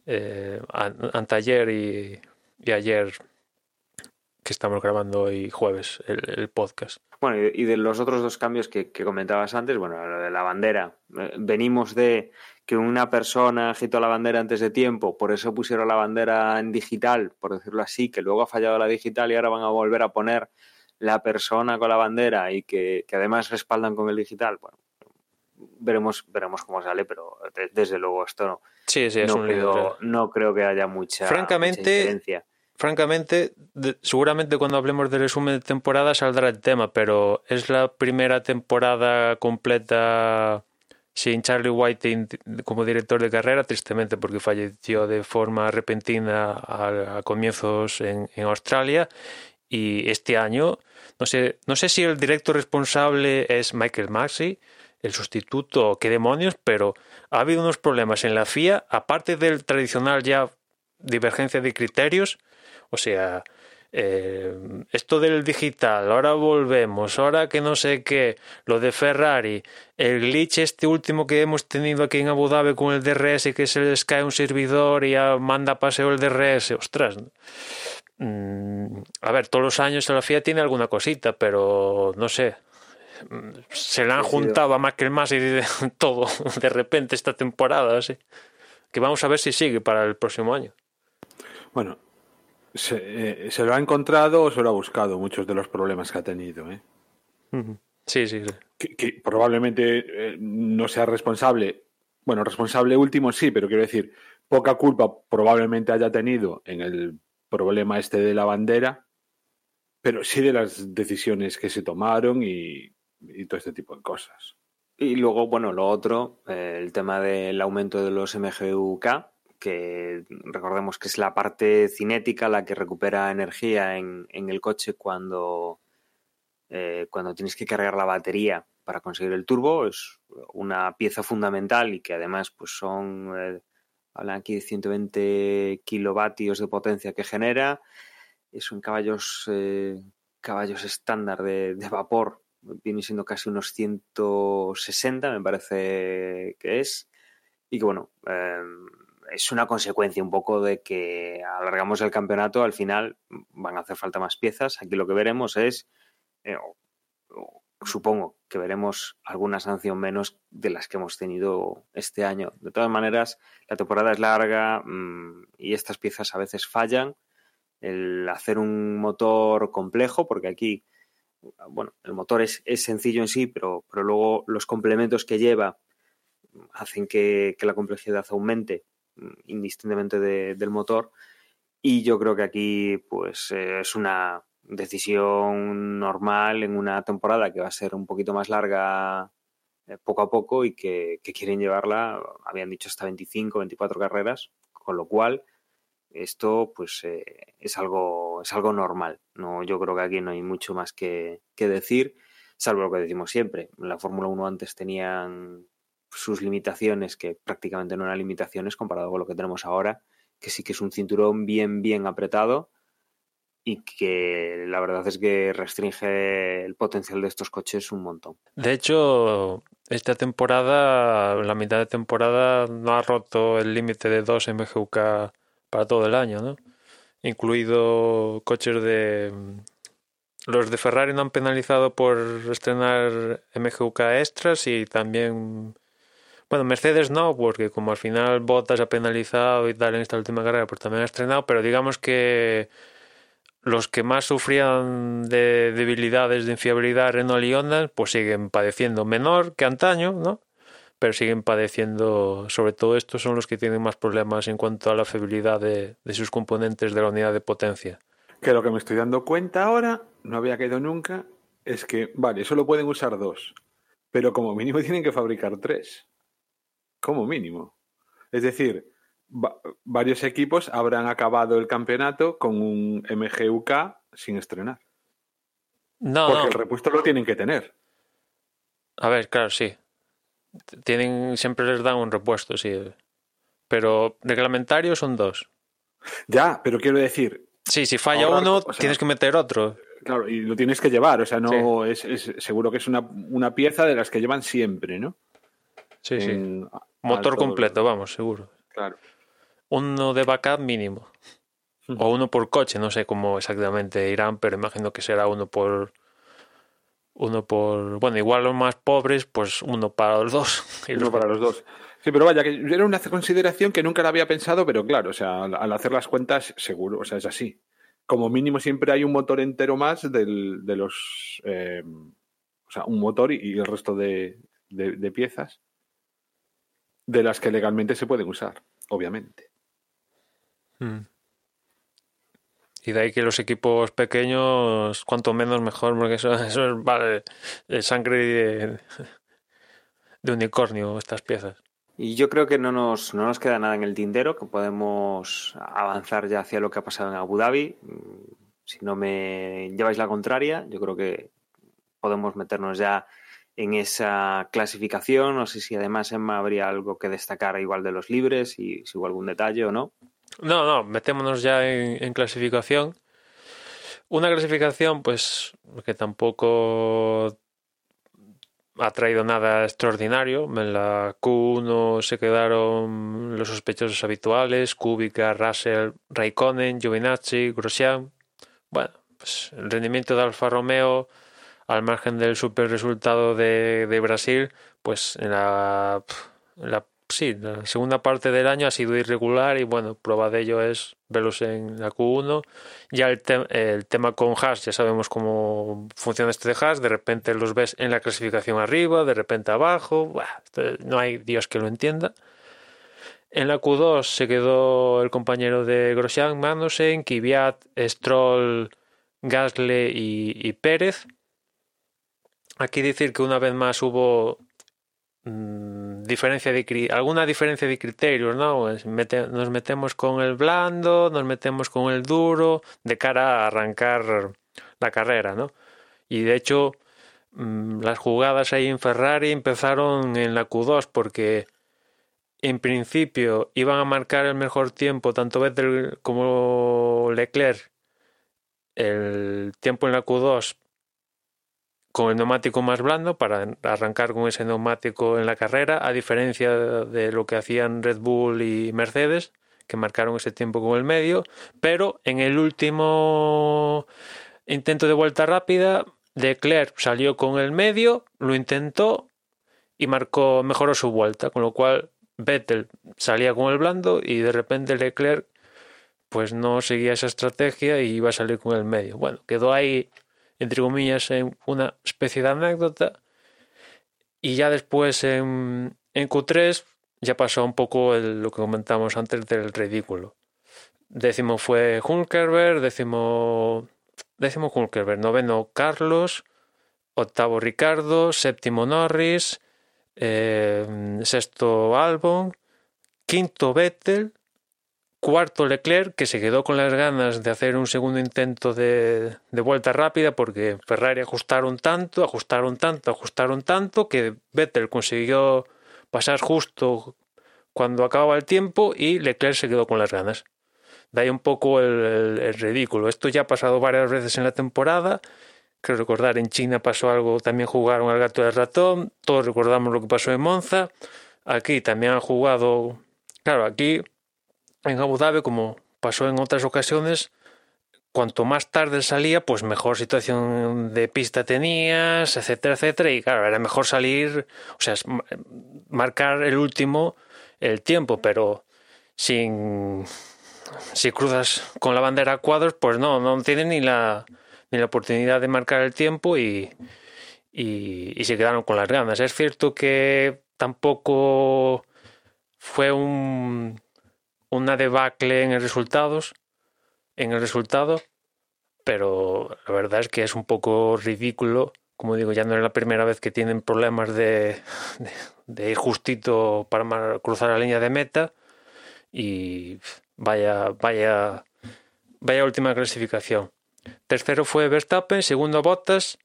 eh, anteayer y, y, ayer que estamos grabando hoy jueves el, el podcast. Bueno, y, de los otros dos cambios que, que, comentabas antes, bueno, lo de la bandera. Venimos de que una persona agitó la bandera antes de tiempo, por eso pusieron la bandera en digital, por decirlo así, que luego ha fallado la digital y ahora van a volver a poner la persona con la bandera y que, que además respaldan con el digital, bueno, veremos veremos cómo sale, pero de, desde luego esto no. Sí, sí, es no un creo, no creo que haya mucha, Francamente, mucha diferencia. Francamente, de, seguramente cuando hablemos del resumen de temporada saldrá el tema, pero es la primera temporada completa sin Charlie White como director de carrera, tristemente porque falleció de forma repentina a, comienzos en, Australia. Y este año, no sé, no sé si el director responsable es Michael Maxey, el sustituto o qué demonios, pero ha habido unos problemas en la FIA, aparte del tradicional ya divergencia de criterios, o sea, eh, esto del digital, ahora volvemos, ahora que no sé qué, lo de Ferrari, el glitch este último que hemos tenido aquí en Abu Dhabi con el DRS, que se les cae un servidor y ya manda paseo el DRS, ostras. Mm, a ver, todos los años la FIA tiene alguna cosita, pero no sé. Se le han juntado a Michael y de todo de repente esta temporada, así. Que vamos a ver si sigue para el próximo año. Bueno, se, eh, se, lo ha encontrado o se lo ha buscado muchos de los problemas que ha tenido. ¿eh? Sí, sí. Que, probablemente eh, no sea responsable. Bueno, responsable último sí, pero quiero decir, poca culpa probablemente haya tenido en el problema este de la bandera, pero sí de las decisiones que se tomaron y, y todo este tipo de cosas. Y luego, bueno, lo otro, el tema del aumento de los MGUK, que recordemos que es la parte cinética la que recupera energía en, el coche cuando, eh, cuando tienes que cargar la batería para conseguir el turbo. Es una pieza fundamental y que además pues son, eh, hablan aquí de 120 kilovatios de potencia que genera. Es un caballos, eh, caballos estándar de, de, vapor, viene siendo casi unos 160 me parece que es. Y que bueno, es una consecuencia un poco de que alargamos el campeonato, al final van a hacer falta más piezas. Aquí lo que veremos es, eh, supongo que veremos alguna sanción menos de las que hemos tenido este año. De todas maneras, la temporada es larga mm, y estas piezas a veces fallan. El hacer un motor complejo, porque aquí, bueno, el motor es, sencillo en sí, pero, pero luego los complementos que lleva hacen que la complejidad aumente indistintamente del motor. Y yo creo que aquí pues eh, es una decisión normal en una temporada que va a ser un poquito más larga eh, poco a poco y que, quieren llevarla, habían dicho hasta 25, 24 carreras, con lo cual esto pues eh, es algo es algo normal. No, yo creo que aquí no hay mucho más que, que decir, salvo lo que decimos siempre. La Fórmula 1 antes tenían sus limitaciones, que prácticamente no eran limitaciones comparado con lo que tenemos ahora, que sí que es un cinturón bien, bien apretado y que la verdad es que restringe el potencial de estos coches un montón. De hecho, esta temporada, la mitad de temporada, no ha roto el límite de 2 MGUK para todo el año, ¿no? Incluido coches de... Los de Ferrari no han penalizado por estrenar MGUK extras y también bueno, Mercedes no, porque como al final Bottas ha penalizado y tal en esta última carrera, pues también ha estrenado, pero digamos que los que más sufrían de debilidades, de infiabilidad Renault y Honda, pues siguen padeciendo menor que antaño, ¿no? Pero siguen padeciendo, sobre todo estos son los que tienen más problemas en cuanto a la fiabilidad de, sus componentes de la unidad de potencia. Que lo que me estoy dando cuenta ahora, no había caído nunca, es que, vale, solo pueden usar dos, pero como mínimo tienen que fabricar tres como mínimo. Es decir, varios equipos habrán acabado el campeonato con un MGUK sin estrenar. No, Porque el repuesto lo tienen que tener. A ver, claro, sí. Tienen, siempre les dan un repuesto, sí. Pero reglamentario son dos. Ya, pero quiero decir. Sí, si falla uno, tienes que meter otro. Claro, y lo tienes que llevar. O sea, no es, seguro que es una, una, pieza de las que llevan siempre, ¿no? Sí, sí. Motor completo, vamos, seguro. Claro. Uno de backup mínimo. O uno por coche, no sé cómo exactamente irán, pero imagino que será uno por. Uno por. Bueno, igual los más pobres, pues uno para los dos. Y uno para los dos. Sí, pero vaya, que era una consideración que nunca la había pensado, pero claro, o sea, al hacer las cuentas, seguro, o sea, es así. Como mínimo siempre hay un motor entero más del, de los. Eh, o sea, un motor y, el resto de, de piezas de las que legalmente se pueden usar, obviamente. Hmm. Y de ahí que los equipos pequeños, cuanto menos mejor, porque eso, eso es vale, sangre de unicornio estas piezas. Y yo creo que no nos, no nos queda nada en el tintero, que podemos avanzar ya hacia lo que ha pasado en Abu Dhabi. Si no me lleváis la contraria, yo creo que podemos meternos ya en esa clasificación. No sé si además, Emma, habría algo que destacar igual de los libres y si hubo algún detalle o no. No, no, metémonos ya en, clasificación. Una clasificación, pues, que tampoco ha traído nada extraordinario. En la Q1 se quedaron los sospechosos habituales, Kubica, Russell, Raikkonen, Giovinazzi, Grosjean. Bueno, pues el rendimiento de Alfa Romeo, al margen del super resultado de, de Brasil, pues en la, segunda parte del año ha sido irregular y bueno, prueba de ello es verlos en la Q1. Ya el, te el tema con Haas, ya sabemos cómo funciona este de Haas, de repente los ves en la clasificación arriba, de repente abajo, no hay Dios que lo entienda. En la Q2 se quedó el compañero de Grosjean, Magnussen, Kvyat, Stroll, Gasly y Pérez. Aquí decir que una vez más hubo mmm, diferencia de alguna diferencia de criterios, ¿no? Nos metemos con el blando, nos metemos con el duro, de cara a arrancar la carrera, ¿no? Y de hecho, mmm, las jugadas ahí en Ferrari empezaron en la Q2 porque en principio iban a marcar el mejor tiempo tanto Vettel como Leclerc el tiempo en la Q2 con el neumático más blando para arrancar con ese neumático en la carrera, a diferencia de lo que hacían Red Bull y Mercedes, que marcaron ese tiempo con el medio, pero en el último intento de vuelta rápida, Leclerc salió con el medio, lo intentó y marcó, mejoró su vuelta, con lo cual Vettel salía con el blando y de repente Leclerc pues no seguía esa estrategia y iba a salir con el medio. Bueno, quedó ahí entre comillas, en una especie de anécdota. Y ya después en, en Q3 ya pasó un poco lo que comentamos antes del ridículo. Décimo fue Hulkerberg, décimo, décimo Hulkerberg, noveno Carlos, octavo Ricardo, séptimo Norris, eh, sexto Albon, quinto Vettel, Cuarto Leclerc, que se quedó con las ganas de hacer un segundo intento de, de, vuelta rápida porque Ferrari ajustaron tanto, ajustaron tanto, ajustaron tanto que Vettel consiguió pasar justo cuando acababa el tiempo y Leclerc se quedó con las ganas. De ahí un poco el ridículo. Esto ya ha pasado varias veces en la temporada. Creo recordar, en China pasó algo, también jugaron al gato del ratón. Todos recordamos lo que pasó en Monza. Aquí también han jugado. Claro, aquí en Abu Dhabi, como pasó en otras ocasiones, cuanto más tarde salía, pues mejor situación de pista tenías, etcétera, etcétera. Y claro, era mejor salir, o sea, marcar el último el tiempo, pero sin si cruzas con la bandera a cuadros, pues no, no tienes ni la ni la oportunidad de marcar el tiempo y, y se quedaron con las ganas. Es cierto que tampoco fue un una debacle en el resultados, en el resultado, pero la verdad es que es un poco ridículo. Como digo, ya no es la primera vez que tienen problemas de, de, de ir justito para cruzar la línea de meta y vaya, vaya, vaya última clasificación. Tercero fue Verstappen, segundo Bottas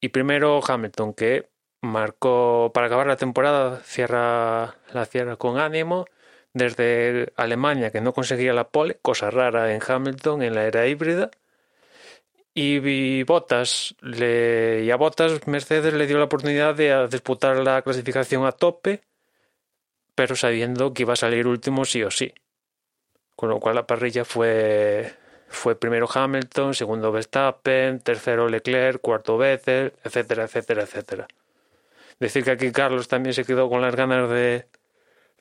y primero Hamilton, que marcó para acabar la temporada, cierra la cierra con ánimo desde Alemania, que no conseguía la pole, cosa rara en Hamilton en la era híbrida. Y, y le, y a Bottas Mercedes le dio la oportunidad de disputar la clasificación a tope, pero sabiendo que iba a salir último sí o sí. Con lo cual la parrilla fue, fue primero Hamilton, segundo Verstappen, tercero Leclerc, cuarto Vettel, etcétera, etcétera, etcétera. Decir que aquí Carlos también se quedó con las ganas de,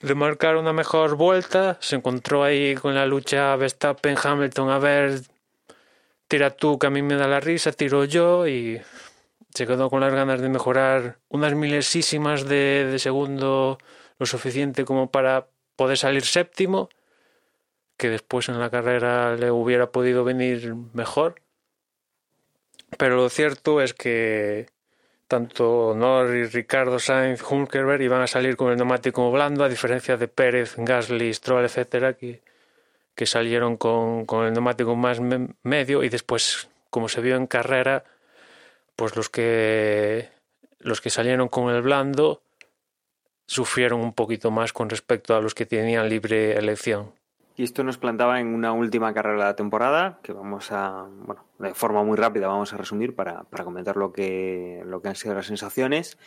de marcar una mejor vuelta. Se encontró ahí con la lucha Verstappen-Hamilton. A ver, tira tú que a mí me da la risa, tiro yo y se quedó con las ganas de mejorar unas milesísimas de, de segundo lo suficiente como para poder salir séptimo, que después en la carrera le hubiera podido venir mejor. Pero lo cierto es que tanto Norris, Ricardo, Sainz, Hulkenberg iban a salir con el neumático blando, a diferencia de Pérez, Gasly, Stroll, etcétera, que, que salieron con, con el neumático más me- medio y después, como se vio en carrera, pues los que los que salieron con el blando sufrieron un poquito más con respecto a los que tenían libre elección. Y esto nos plantaba en una última carrera de la temporada, que vamos a, bueno, de forma muy rápida vamos a resumir para, para comentar lo que, lo que han sido las sensaciones,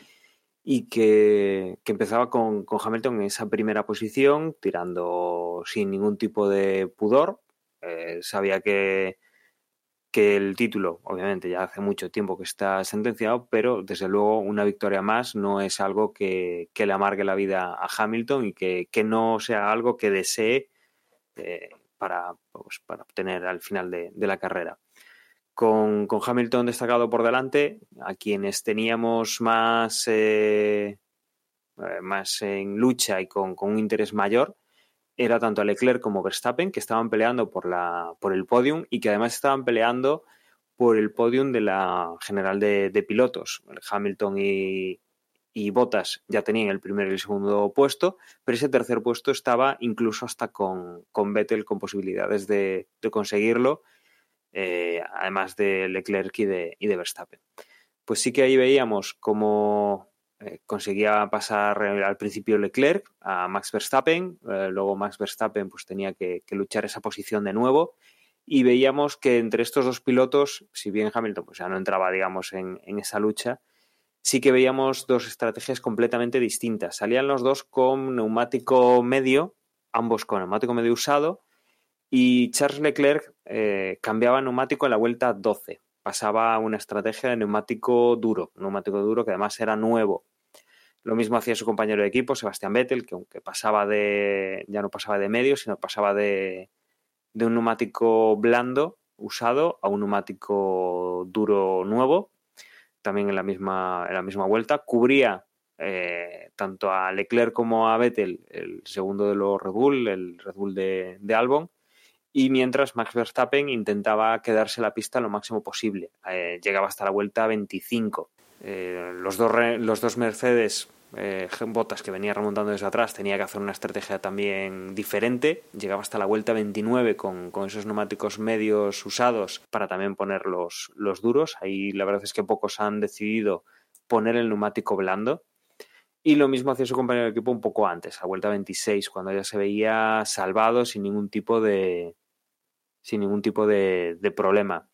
y que, que empezaba con, con Hamilton en esa primera posición, tirando sin ningún tipo de pudor. Eh, sabía que, que el título, obviamente, ya hace mucho tiempo que está sentenciado, pero desde luego una victoria más no es algo que, que le amargue la vida a Hamilton y que, que no sea algo que desee eh, para, pues, para obtener al final de, la carrera. Con, Hamilton destacado por delante, a quienes teníamos más, eh, más en lucha y con, con, un interés mayor, era tanto a Leclerc como Verstappen, que estaban peleando por, la, por el podium y que además estaban peleando por el podium de la general de, de pilotos. Hamilton y, y Bottas ya tenían el primer y el segundo puesto, pero ese tercer puesto estaba incluso hasta con, con Vettel con posibilidades de, de conseguirlo, eh, además de Leclerc y de, y de, Verstappen. Pues sí que ahí veíamos cómo eh, conseguía pasar al principio Leclerc a Max Verstappen, eh, luego Max Verstappen pues tenía que, que, luchar esa posición de nuevo y veíamos que entre estos dos pilotos, si bien Hamilton pues ya no entraba digamos en, en esa lucha, sí que veíamos dos estrategias completamente distintas. Salían los dos con neumático medio, ambos con neumático medio usado, y Charles Leclerc eh, cambiaba neumático en la vuelta 12. Pasaba a una estrategia de neumático duro, neumático duro que además era nuevo. Lo mismo hacía su compañero de equipo, Sebastián Vettel, que aunque pasaba de. ya no pasaba de medio, sino pasaba de, de un neumático blando usado a un neumático duro nuevo, también en la misma, en la misma vuelta. Cubría eh, tanto a Leclerc como a Vettel, el segundo de los Red Bull, el Red Bull de, de Albon. Y mientras Max Verstappen intentaba quedarse la pista lo máximo posible. Eh, llegaba hasta la vuelta 25. Eh, los, dos los dos Mercedes, eh, Botas que venía remontando desde atrás, tenía que hacer una estrategia también diferente. Llegaba hasta la vuelta 29 con, con esos neumáticos medios usados para también poner los, los duros. Ahí la verdad es que pocos han decidido poner el neumático blando. Y lo mismo hacía su compañero de equipo un poco antes, a vuelta 26, cuando ya se veía salvado sin ningún tipo de, sin ningún tipo de, problema.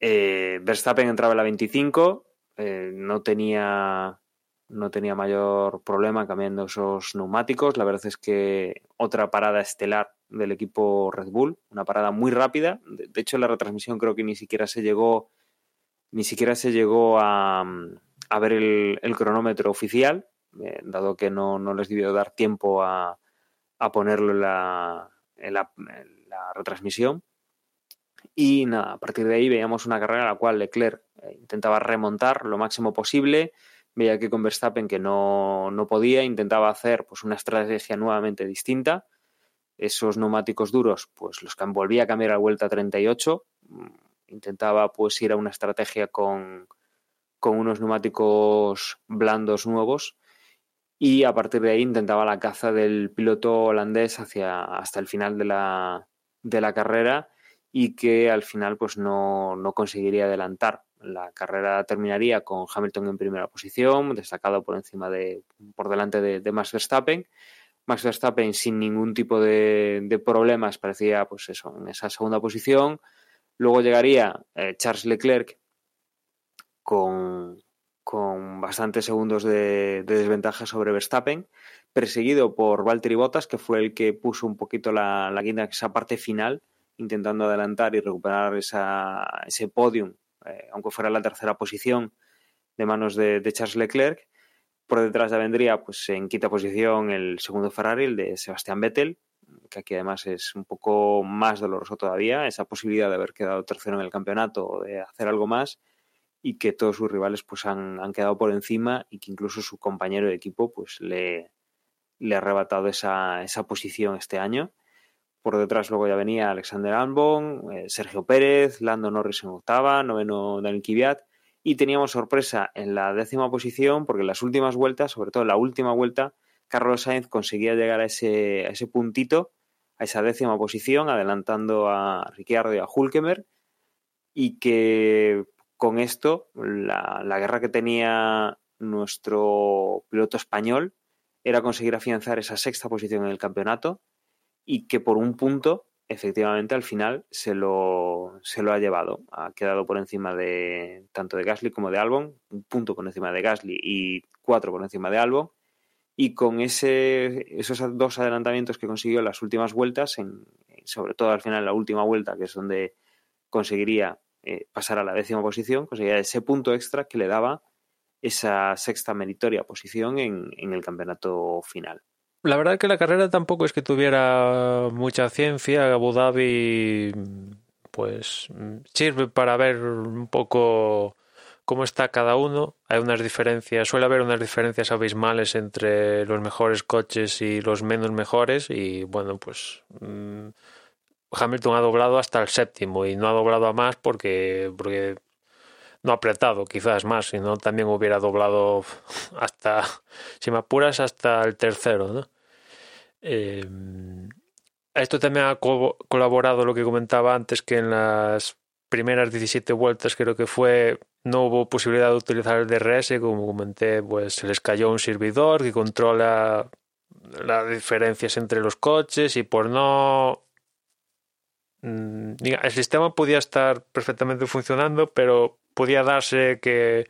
Eh, Verstappen entraba en la 25, eh, no tenía no tenía mayor problema cambiando esos neumáticos. La verdad es que otra parada estelar del equipo Red Bull, una parada muy rápida. De, hecho, la retransmisión creo que ni siquiera se llegó, ni siquiera se llegó a, a ver el, el, cronómetro oficial, eh, dado que no, no, les debió dar tiempo a, a ponerlo en la, en la, en la retransmisión. Y nada, a partir de ahí veíamos una carrera en la cual Leclerc eh, intentaba remontar lo máximo posible. Veía que con Verstappen que no, no podía, intentaba hacer pues, una estrategia nuevamente distinta. Esos neumáticos duros, pues los volvía a cambiar a vuelta 38. Intentaba pues ir a una estrategia con, con unos neumáticos blandos nuevos y a partir de ahí intentaba la caza del piloto holandés hacia hasta el final de la, de la carrera y que al final pues no, no, conseguiría adelantar. La carrera terminaría con Hamilton en primera posición, destacado por encima de, por delante de, Max Verstappen. Max Verstappen sin ningún tipo de, problemas parecía pues eso, en esa segunda posición. Luego llegaría eh, Charles Leclerc con, con bastantes segundos de, de, desventaja sobre Verstappen, perseguido por Valtteri Bottas, que fue el que puso un poquito la, la guinda esa parte final, intentando adelantar y recuperar esa, ese podium, eh, aunque fuera la tercera posición, de manos de, Charles Leclerc. Por detrás ya vendría, pues en quinta posición, el segundo Ferrari, el de Sebastián Vettel, que aquí además es un poco más doloroso todavía, esa posibilidad de haber quedado tercero en el campeonato o de hacer algo más y que todos sus rivales pues han, quedado por encima y que incluso su compañero de equipo pues le, le ha arrebatado esa, esa posición este año. Por detrás luego ya venía Alexander Albon, eh, Sergio Pérez, Lando Norris en octava, noveno Daniel Kvyat Y teníamos sorpresa en la décima posición, porque en las últimas vueltas, sobre todo en la última vuelta, Carlos Sainz conseguía llegar a ese, a ese puntito, a esa décima posición, adelantando a Ricciardo y a Hulkemer, y que con esto la, la guerra que tenía nuestro piloto español era conseguir afianzar esa sexta posición en el campeonato y que por un punto, efectivamente, al final se lo, se lo ha llevado. Ha quedado por encima de tanto de Gasly como de Albon, un punto por encima de Gasly y cuatro por encima de Albon. Y con ese, esos dos adelantamientos que consiguió en las últimas vueltas, en, sobre todo al final la última vuelta, que es donde conseguiría eh, pasar a la décima posición, conseguiría ese punto extra que le daba esa sexta meritoria posición en, en el campeonato final. La verdad que la carrera tampoco es que tuviera mucha ciencia. Abu Dhabi, pues, sirve para ver un poco cómo está cada uno. Hay unas diferencias, suele haber unas diferencias abismales entre los mejores coches y los menos mejores. Y bueno, pues mm, Hamilton ha doblado hasta el séptimo y no ha doblado a más porque, porque no apretado quizás más, sino también hubiera doblado hasta, si me apuras, hasta el tercero. ¿no? Eh, esto también ha co colaborado lo que comentaba antes, que en las primeras 17 vueltas creo que fue, no hubo posibilidad de utilizar el DRS, como comenté, pues se les cayó un servidor que controla las diferencias entre los coches y por no mm, el sistema podía estar perfectamente funcionando, pero podía darse que,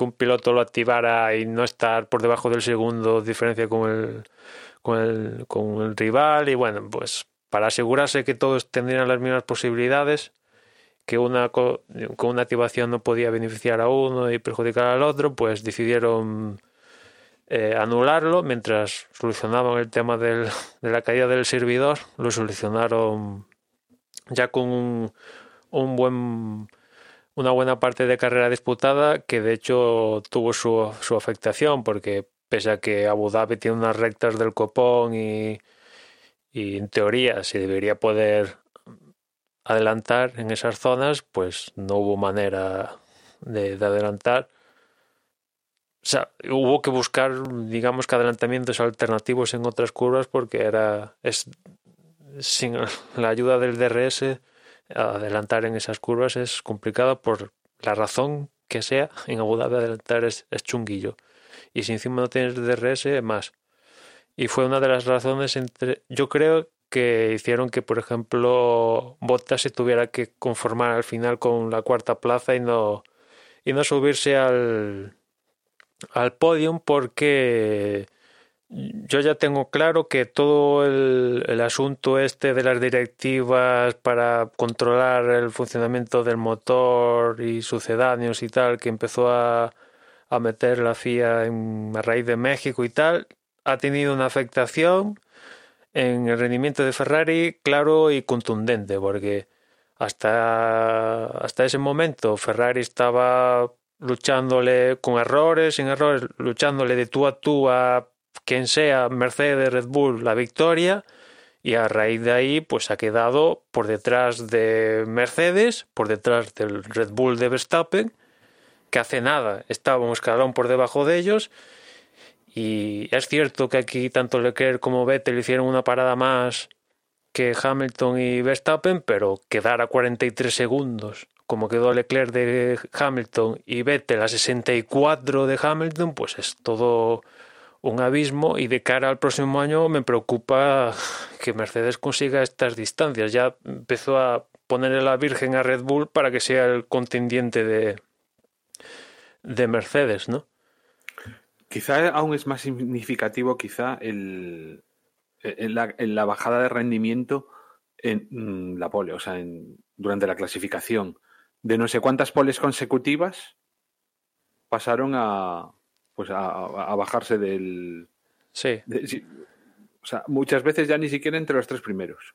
un piloto lo activara y no estar por debajo del segundo diferencia con el, con el, con el rival y bueno, pues para asegurarse que todos tendrían las mismas posibilidades, que una con una activación no podía beneficiar a uno y perjudicar al otro, pues decidieron eh, anularlo. Mientras solucionaban el tema del, de la caída del servidor, lo solucionaron ya con un, un buen una buena parte de carrera disputada que de hecho tuvo su, su afectación porque pese a que Abu Dhabi tiene unas rectas del copón y, y en teoría se debería poder adelantar en esas zonas, pues no hubo manera de, de, adelantar. O sea, hubo que buscar, digamos que adelantamientos alternativos en otras curvas porque era es sin la ayuda del DRS adelantar en esas curvas es complicado por la razón que sea. En Abu Dhabi adelantar es, es chunguillo. Y si encima no tienes DRS, más. Y fue una de las razones entre. Yo creo que hicieron que, por ejemplo, Bottas se tuviera que conformar al final con la cuarta plaza y no, y no subirse al, al podium porque yo ya tengo claro que todo el, el, asunto este de las directivas para controlar el funcionamiento del motor y sucedáneos y tal, que empezó a, a meter la FIA en, a raíz de México y tal, ha tenido una afectación en el rendimiento de Ferrari claro y contundente, porque hasta, hasta ese momento Ferrari estaba luchándole con errores, sin errores, luchándole de tú a tú a quien sea Mercedes, Red Bull, la victoria y a raíz de ahí pues ha quedado por detrás de Mercedes, por detrás del Red Bull de Verstappen, que hace nada estaba un escalón por debajo de ellos y es cierto que aquí tanto Leclerc como Vettel hicieron una parada más que Hamilton y Verstappen, pero quedar a 43 segundos como quedó Leclerc de Hamilton y Vettel a 64 de Hamilton, pues es todo un abismo y de cara al próximo año me preocupa que Mercedes consiga estas distancias. Ya empezó a ponerle la Virgen a Red Bull para que sea el contendiente de, de Mercedes, ¿no? Quizá aún es más significativo quizá el, en, la, en la bajada de rendimiento en mm, la pole, o sea, en, durante la clasificación. De no sé cuántas poles consecutivas pasaron a, pues a, a bajarse del... Sí. De, sí. O sea, muchas veces ya ni siquiera entre los tres primeros.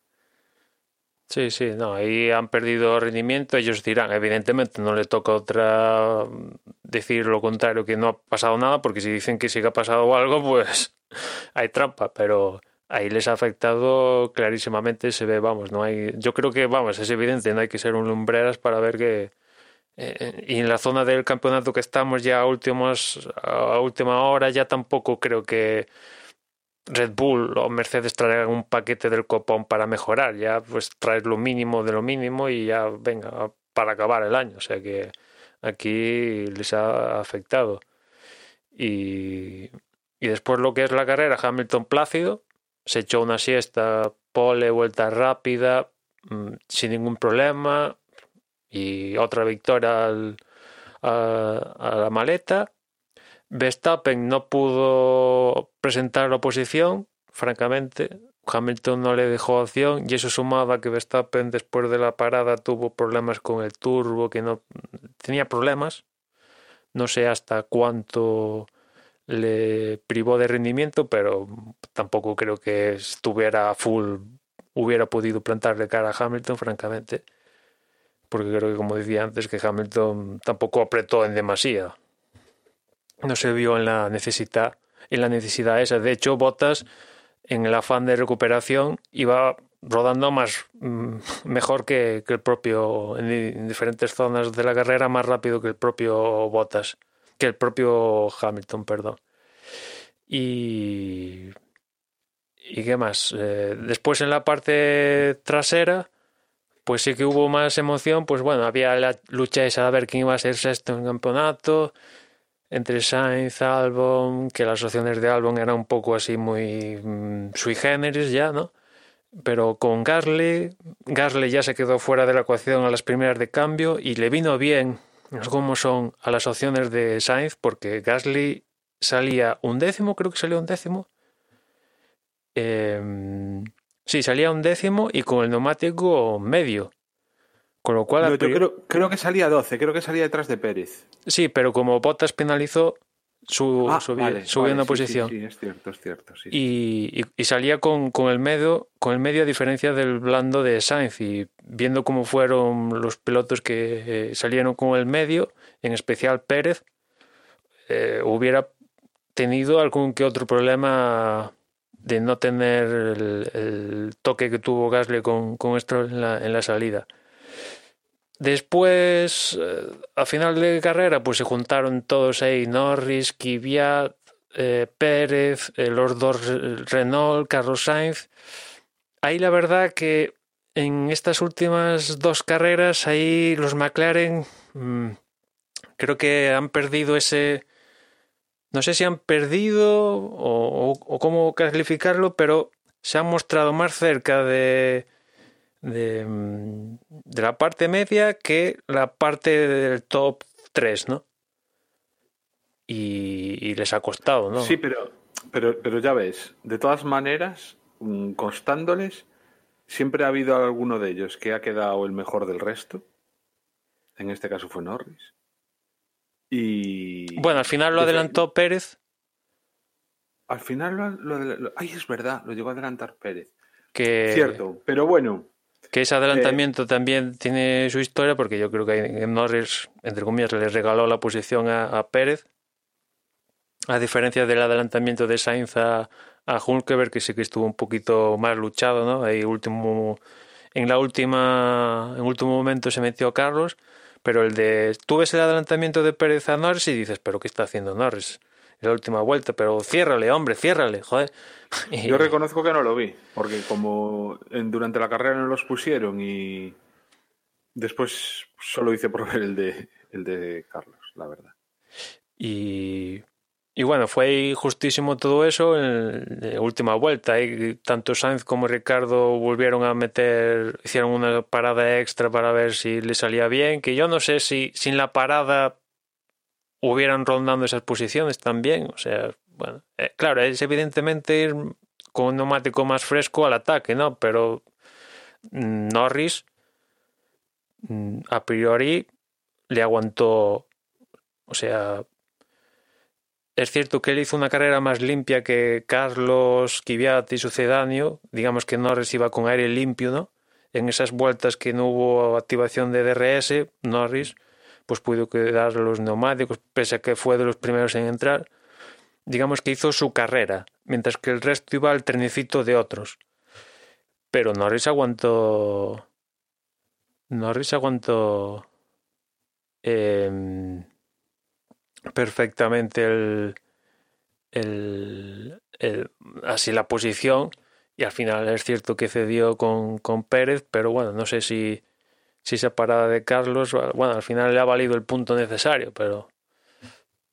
Sí, sí, no, ahí han perdido rendimiento, ellos dirán, evidentemente no le toca otra decir lo contrario, que no ha pasado nada, porque si dicen que sí que ha pasado algo, pues hay trampa, pero ahí les ha afectado clarísimamente, se ve, vamos, no hay, yo creo que, vamos, es evidente, no hay que ser un lumbreras para ver que, eh, y en la zona del campeonato que estamos ya últimos, a última hora ya tampoco creo que Red Bull o Mercedes traigan un paquete del copón para mejorar, ya pues traes lo mínimo de lo mínimo y ya venga para acabar el año, o sea que aquí les ha afectado. Y, después lo que es la carrera, Hamilton plácido, se echó una siesta, pole, vuelta rápida, mm, sin ningún problema, y otra victoria al, a, la maleta. Verstappen no pudo presentar la oposición, francamente. Hamilton no le dejó opción y eso sumaba que Verstappen después de la parada tuvo problemas con el turbo, que no tenía problemas. No sé hasta cuánto le privó de rendimiento, pero tampoco creo que estuviera full, hubiera podido plantarle cara a Hamilton, francamente porque creo que como decía antes que Hamilton tampoco apretó en demasía. No se vio en la necesidad, en la necesidad esa. De hecho, Bottas, en el afán de recuperación, iba rodando más mm, mejor que, que, el propio en, en, diferentes zonas de la carrera más rápido que el propio Bottas que el propio Hamilton perdón y y qué más eh, después en la parte trasera pues sí que hubo más emoción, pues bueno, había la lucha esa de ver quién iba a ser sexto en campeonato, entre Sainz, Albon, que las opciones de Albon eran un poco así muy mmm, sui generis ya, ¿no? Pero con Gasly, Gasly ya se quedó fuera de la ecuación a las primeras de cambio y le vino bien, como son, a las opciones de Sainz, porque Gasly salía un décimo, creo que salió un décimo. Eh, Sí, salía un décimo y con el neumático medio. Con lo cual. No, yo creo, creo, que salía 12, creo que salía detrás de Pérez. Sí, pero como Bottas penalizó, su, ah, vale, subió vale, una sí, posición. Sí, sí, es cierto, es cierto. Sí, y, y, y, salía con, con, el medio, con el medio a diferencia del blando de Sainz. Y viendo cómo fueron los pilotos que eh, salieron con el medio, en especial Pérez, eh, hubiera tenido algún que otro problema de no tener el, el, toque que tuvo Gasly con, con esto en la, en la, salida. Después, eh, a final de carrera, pues se juntaron todos ahí, Norris, Kvyat, eh, Pérez, eh, los dos Renault, Carlos Sainz. Ahí la verdad que en estas últimas dos carreras, ahí los McLaren mmm, creo que han perdido ese no sé si han perdido o, cómo calificarlo, pero se han mostrado más cerca de, de, de, la parte media que la parte del top 3, ¿no? Y, y les ha costado, ¿no? Sí, pero, pero, pero ya ves, de todas maneras, mm, constándoles, siempre ha habido alguno de ellos que ha quedado el mejor del resto. En este caso fue Norris. Y... Bueno, al final lo adelantó Pérez. Al final lo, lo, lo, Ay, es verdad, lo llegó a adelantar Pérez. Que... Cierto, pero bueno. Que ese adelantamiento también tiene su historia, porque yo creo que Norris, entre comillas, le regaló la posición a, a Pérez. A diferencia del adelantamiento de Sainz a, a Hulkeberg, que sí que estuvo un poquito más luchado, ¿no? Ahí último, en la última, en último momento se metió Carlos pero el de tú ves el adelantamiento de Pérez a Norris y dices, pero ¿qué está haciendo Norris? La última vuelta, pero ciérrale, hombre, ciérrale, joder. Yo reconozco que no lo vi, porque como en, durante la carrera no los pusieron y después solo hice por ver el de, el de Carlos, la verdad. Y y bueno, fue justísimo todo eso en la última vuelta. Y tanto Sainz como Ricardo volvieron a meter, hicieron una parada extra para ver si le salía bien. Que yo no sé si sin la parada hubieran rondando esas posiciones también. O sea, bueno, eh, claro, es evidentemente ir con un neumático más fresco al ataque, ¿no? Pero Norris a priori le aguantó, o sea, es cierto que él hizo una carrera más limpia que Carlos, Kvyat y sucedáneo. Digamos que Norris iba con aire limpio, ¿no? En esas vueltas que no hubo activación de DRS, Norris pues pudo quedar los neumáticos, pese a que fue de los primeros en entrar. Digamos que hizo su carrera, mientras que el resto iba al trenecito de otros. Pero Norris aguantó. Norris aguantó em, perfectamente el, el, el, así la posición y al final es cierto que cedió con, con Pérez, pero bueno, no sé si, si esa parada de Carlos, bueno, al final le ha valido el punto necesario, pero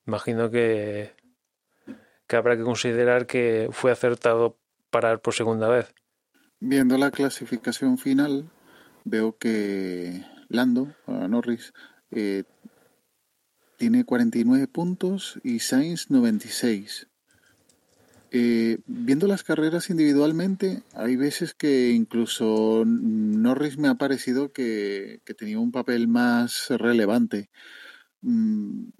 imagino que, que habrá que considerar que fue acertado parar por segunda vez. Viendo la clasificación final, veo que Lando, Norris, eh, tiene 49 puntos y Sainz 96. Eh, viendo las carreras individualmente, hay veces que incluso Norris me ha parecido que, tenía un papel más relevante. Mm,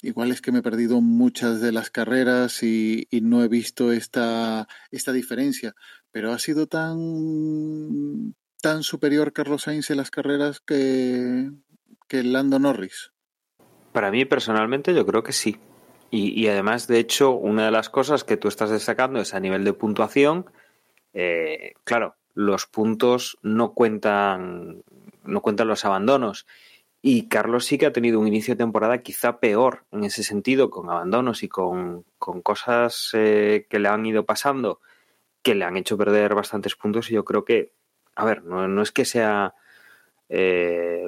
igual es que me he perdido muchas de las carreras y, no he visto esta, diferencia, pero ha sido tan, tan superior Carlos Sainz en las carreras que, que Lando Norris. Para mí personalmente yo creo que sí. Y, y, además, de hecho, una de las cosas que tú estás destacando es a nivel de puntuación. Eh, claro, los puntos no cuentan, no cuentan los abandonos. Y Carlos sí que ha tenido un inicio de temporada quizá peor en ese sentido, con abandonos y con, con cosas eh, que le han ido pasando, que le han hecho perder bastantes puntos. Y yo creo que, a ver, no, no es que sea eh,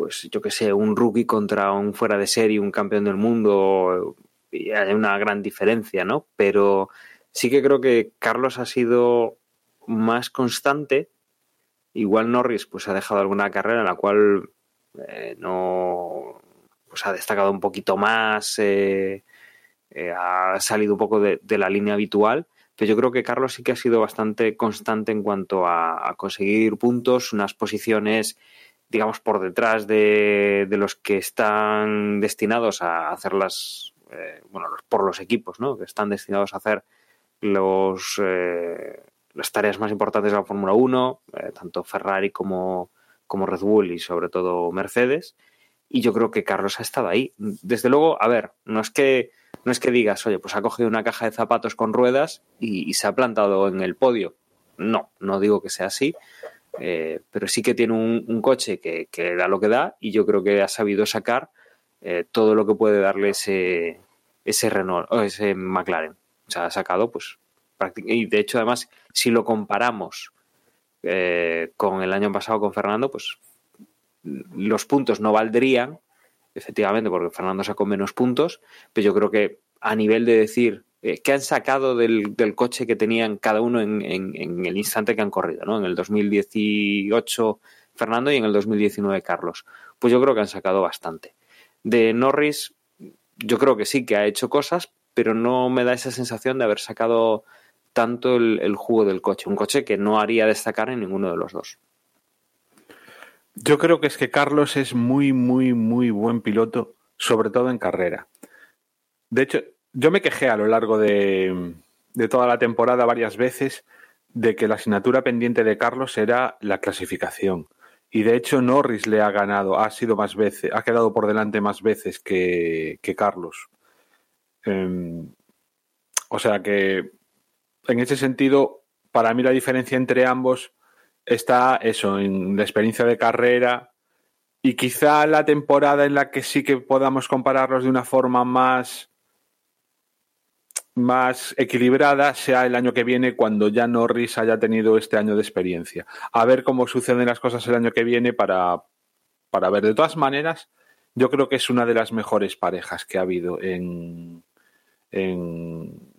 pues yo que sé, un rookie contra un fuera de serie, un campeón del mundo, y hay una gran diferencia, ¿no? Pero sí que creo que Carlos ha sido más constante. Igual Norris pues ha dejado alguna carrera en la cual eh, no pues ha destacado un poquito más, eh, eh, ha salido un poco de, la línea habitual, pero yo creo que Carlos sí que ha sido bastante constante en cuanto a conseguir puntos, unas posiciones digamos, por detrás de, de, los que están destinados a hacer las, eh, bueno, por los equipos, ¿no? Que están destinados a hacer los, eh, las tareas más importantes de la Fórmula 1, eh, tanto Ferrari como, como Red Bull y sobre todo Mercedes. Y yo creo que Carlos ha estado ahí. Desde luego, a ver, no es que, no es que digas, oye, pues ha cogido una caja de zapatos con ruedas y se ha plantado en el podio. No, no digo que sea así, eh, pero sí que tiene un, coche que, que, da lo que da y yo creo que ha sabido sacar eh, todo lo que puede darle ese, ese Renault o ese McLaren. O sea, ha sacado, pues, y de hecho, además, si lo comparamos eh, con el año pasado con Fernando, pues los puntos no valdrían, efectivamente, porque Fernando sacó menos puntos, pero yo creo que a nivel de decir eh, ¿qué han sacado del, del, coche que tenían cada uno en, en, en, el instante que han corrido? ¿no? En el 2018 Fernando y en el 2019 Carlos. Pues yo creo que han sacado bastante. De Norris, yo creo que sí que ha hecho cosas, pero no me da esa sensación de haber sacado tanto el, el jugo del coche. Un coche que no haría destacar en ninguno de los dos. Yo creo que es que Carlos es muy, muy, muy buen piloto, sobre todo en carrera. De hecho, yo me quejé a lo largo de, toda la temporada varias veces de que la asignatura pendiente de Carlos era la clasificación. Y de hecho Norris le ha ganado, ha sido más veces, ha quedado por delante más veces que, Carlos. Eh, o sea que en ese sentido, para mí la diferencia entre ambos está eso, en la experiencia de carrera y quizá la temporada en la que sí que podamos compararlos de una forma más más equilibrada sea el año que viene cuando ya Norris haya tenido este año de experiencia. A ver cómo suceden las cosas el año que viene para, para ver. De todas maneras, yo creo que es una de las mejores parejas que ha habido en, en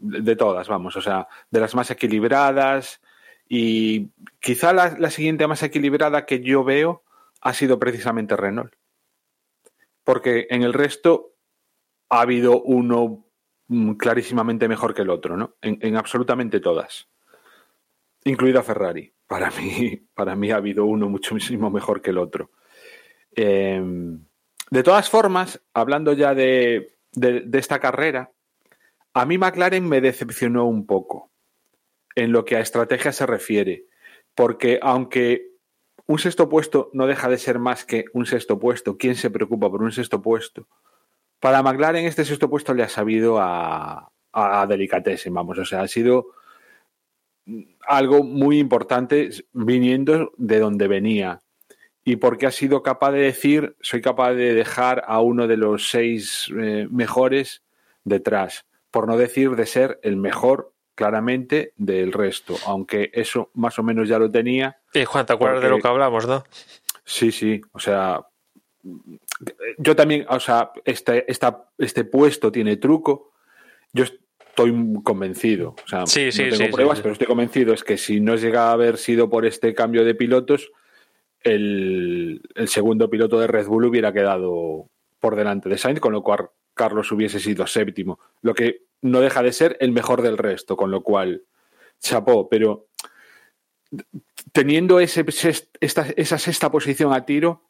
de todas, vamos, o sea, de las más equilibradas y quizá la, siguiente más equilibrada que yo veo ha sido precisamente Renault. Porque en el resto ha habido uno clarísimamente mejor que el otro, ¿no? En, en, absolutamente todas, incluida Ferrari. Para mí, para mí ha habido uno muchísimo mejor que el otro. Eh, de todas formas, hablando ya de, de, de, esta carrera, a mí McLaren me decepcionó un poco en lo que a estrategia se refiere, porque aunque un sexto puesto no deja de ser más que un sexto puesto, ¿quién se preocupa por un sexto puesto? Para McLaren este sexto puesto le ha sabido a, a, delicatessen, vamos, o sea, ha sido algo muy importante viniendo de donde venía. y porque ha sido capaz de decir, soy capaz de dejar a uno de los seis eh, mejores detrás, por no decir de ser el mejor claramente del resto, aunque eso más o menos ya lo tenía. Y Juan, ¿te acuerdas de lo que hablamos, no? Sí, sí, o sea, yo también, o sea, este, este puesto tiene truco. Yo estoy convencido, o sea, sí, sí, no tengo sí, pruebas, pero estoy convencido es que si no llega a haber sido por este cambio de pilotos, el, el segundo piloto de Red Bull hubiera quedado por delante de Sainz, con lo cual Carlos hubiese sido séptimo, lo que no deja de ser el mejor del resto, con lo cual chapó, pero teniendo ese, esta, esa sexta posición a tiro,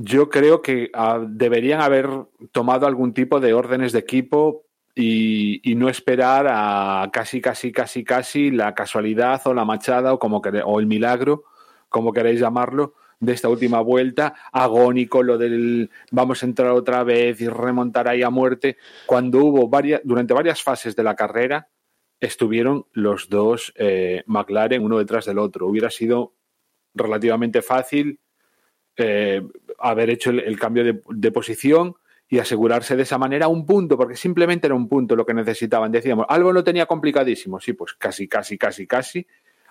yo creo que uh, deberían haber tomado algún tipo de órdenes de equipo y, no esperar a casi, casi, casi, casi la casualidad o la machada o, como o el milagro, como queréis llamarlo, de esta última vuelta, agónico, lo del vamos a entrar otra vez y remontar ahí a muerte, cuando hubo varias, durante varias fases de la carrera, estuvieron los dos eh, McLaren uno detrás del otro. Hubiera sido relativamente fácil eh, haber hecho el, cambio de, posición y asegurarse de esa manera un punto, porque simplemente era un punto lo que necesitaban. Decíamos, algo lo tenía complicadísimo, sí, pues casi, casi, casi, casi.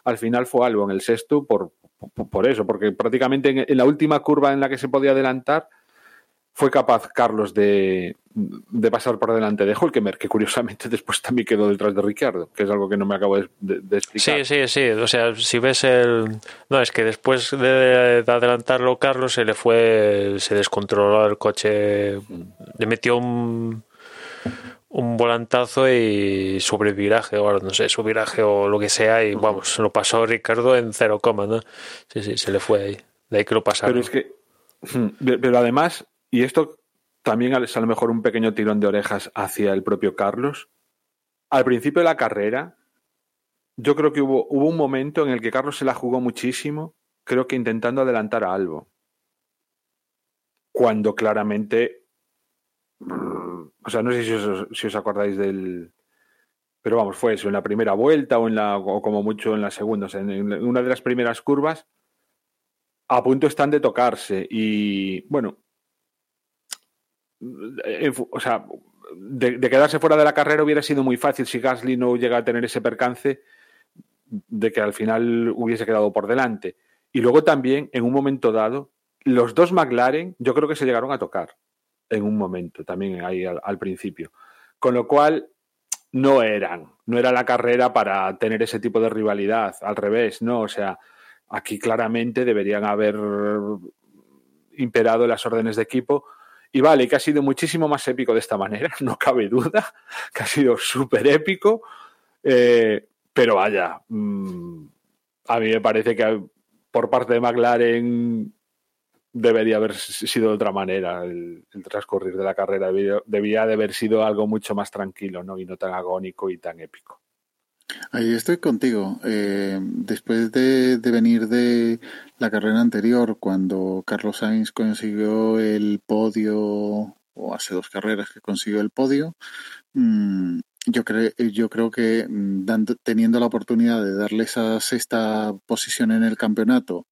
Al final fue algo en el sexto por, por, eso, porque prácticamente en, en, la última curva en la que se podía adelantar fue capaz Carlos de, de pasar por delante de Hulkemer, que curiosamente después también quedó detrás de Ricciardo, que es algo que no me acabo de, de, de explicar. Sí, sí, sí. O sea, si ves el. No, es que después de, de, adelantarlo, Carlos se le fue. Se descontroló el coche. Le metió un. Un volantazo y sobre viraje, o no sé, su viraje o lo que sea, y vamos, lo pasó Ricardo en cero coma, ¿no? Sí, sí, se le fue ahí. De ahí que lo pasaron. Pero es que. Pero además, y esto también es a lo mejor un pequeño tirón de orejas hacia el propio Carlos. Al principio de la carrera, yo creo que hubo, hubo un momento en el que Carlos se la jugó muchísimo, creo que intentando adelantar a Albo. Cuando claramente. O sea, no sé si os, si os acordáis del. Pero vamos, fue eso, en la primera vuelta o, en la, o como mucho en la segunda. O sea, en una de las primeras curvas, a punto están de tocarse. Y bueno, o sea, de, de, quedarse fuera de la carrera hubiera sido muy fácil si Gasly no llega a tener ese percance de que al final hubiese quedado por delante. Y luego también, en un momento dado, los dos McLaren yo creo que se llegaron a tocar en un momento, también ahí al, al principio. Con lo cual, no eran, no era la carrera para tener ese tipo de rivalidad, al revés, no, o sea, aquí claramente deberían haber imperado las órdenes de equipo y vale, que ha sido muchísimo más épico de esta manera, no cabe duda, que ha sido súper épico, eh, pero vaya, mmm, a mí me parece que por parte de McLaren debería haber sido de otra manera el, transcurrir de la carrera, debía, de haber sido algo mucho más tranquilo ¿no? y no tan agónico y tan épico. Ahí estoy contigo. Eh, después de, venir de la carrera anterior, cuando Carlos Sainz consiguió el podio, o hace dos carreras que consiguió el podio, mmm, yo, cre yo creo que dando, teniendo la oportunidad de darle esa sexta posición en el campeonato,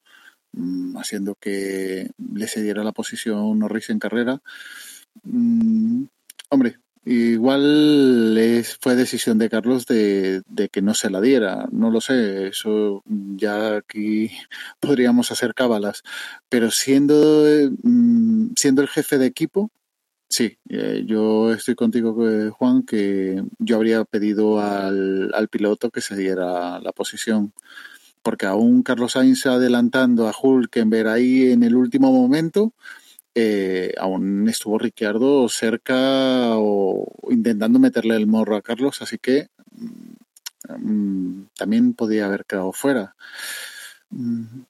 mmm, haciendo que le cediera la posición Norris en carrera, hombre, Igual es, fue decisión de Carlos de, de, que no se la diera, no lo sé, eso ya aquí podríamos hacer cábalas, pero siendo, mm, siendo el jefe de equipo, sí, eh, yo estoy contigo, Juan, que yo habría pedido al, al piloto que se diera la posición, porque aún Carlos Sainz adelantando a Hulkenberg ahí en el último momento, eh, aún estuvo Ricciardo cerca o intentando meterle el morro a Carlos, así que mm, también podía haber quedado fuera. Mm,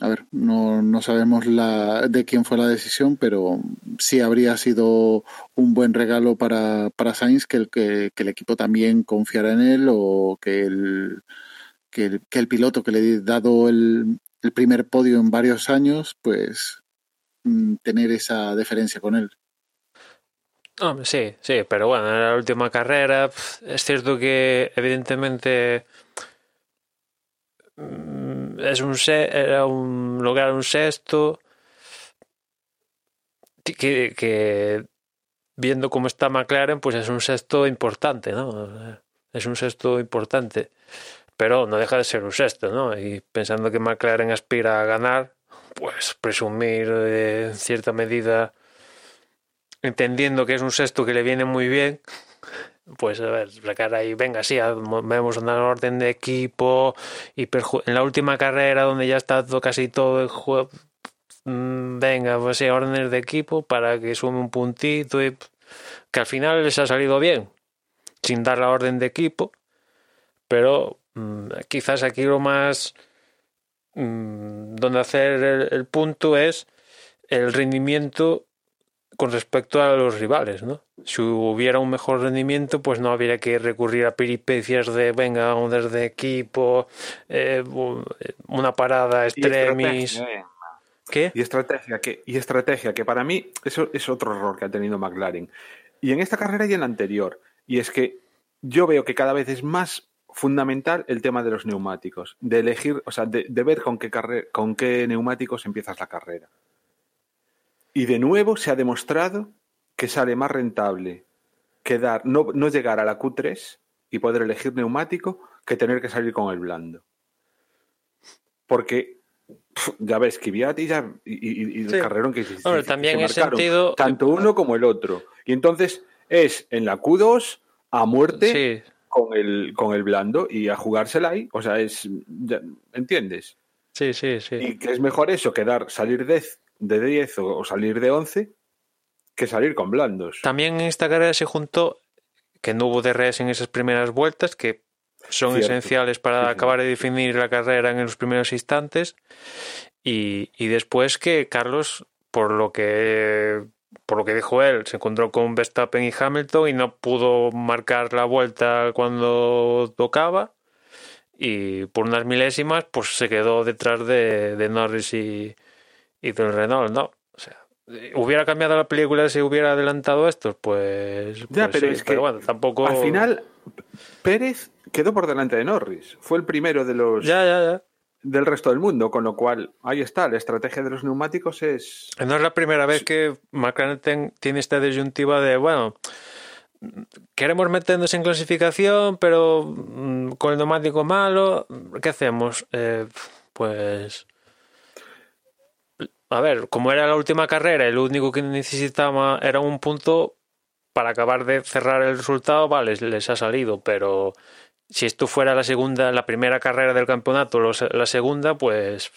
a ver, no, no sabemos la, de quién fue la decisión, pero sí habría sido un buen regalo para, para Sainz que el, que, el equipo también confiara en él o que el, que el, piloto que le ha dado el primer podio en varios años, pues tener esa deferencia con él. Sí, sí, pero bueno, en la última carrera es cierto que evidentemente mm, es un era un lograr un sexto que, que viendo cómo está McLaren, pues es un sexto importante, ¿no? Es un sexto importante, pero no deja de ser un sexto, ¿no? Y pensando que McLaren aspira a ganar, pues presumir eh, en cierta medida, entendiendo que es un sexto que le viene muy bien, pues a ver, sacar ahí, venga, sí, vemos una orden de equipo y en la última carrera donde ya está todo- casi todo el juego, mm, venga, pues sí, órdenes de equipo para que sume un puntito y que al final les ha salido bien, sin dar la orden de equipo, pero mm, quizás aquí lo más mm, donde hacer el, el punto es el rendimiento con respecto a los rivales, ¿no? Si hubiera un mejor rendimiento, pues no habría que recurrir a peripecias de, venga, órdenes de equipo, eh, una parada extremis. eh. ¿Qué? Y estrategia, que, y estrategia, que para mí eso es otro error que ha tenido McLaren. Y en esta carrera y en la anterior. Y es que yo veo que cada vez es más fundamental el tema de los neumáticos, de elegir, o sea, de, de ver con qué, carre- con qué neumáticos empiezas la carrera. Y de nuevo se ha demostrado que sale más rentable quedar, no, no llegar a la Q3 y poder elegir neumático que tener que salir con el blando. Porque ya ves, Kvyat y, ya, y, y- y el Sí. carrerón que, que- también en sentido- tanto uno como el otro. Y entonces es en la Q2 a muerte Sí, con, el, con el blando y a jugársela ahí. O sea, es. ¿Entiendes? sí, sí, sí. Y que es mejor eso, quedar, salir de, de 10 o, o salir de 11 que salir con blandos. También en esta carrera se juntó que no hubo DRS en esas primeras vueltas, que son Cierto. esenciales para sí. acabar de definir la carrera en los primeros instantes. Y, y después que Carlos, por lo que por lo que dijo él, se encontró con Verstappen y Hamilton y no pudo marcar la vuelta cuando tocaba. Y por unas milésimas, pues se quedó detrás de, de Norris y, y del Renault, ¿no? O sea, ¿hubiera cambiado la película si hubiera adelantado estos? Pues. Ya, pues pero sí, es que bueno, tampoco. Al final, Pérez quedó por delante de Norris. Fue el primero de los Ya, ya, ya. Del resto del mundo, con lo cual ahí está, la estrategia de los neumáticos es No es la primera vez que McLaren ten- tiene esta disyuntiva de, bueno, queremos meternos en clasificación, pero mm, con el neumático malo, ¿qué hacemos? Eh, pues... A ver, como era la última carrera, el único que necesitaba era un punto para acabar de cerrar el resultado, vale, les ha salido, pero si esto fuera la segunda, la primera carrera del campeonato, los- la segunda, pues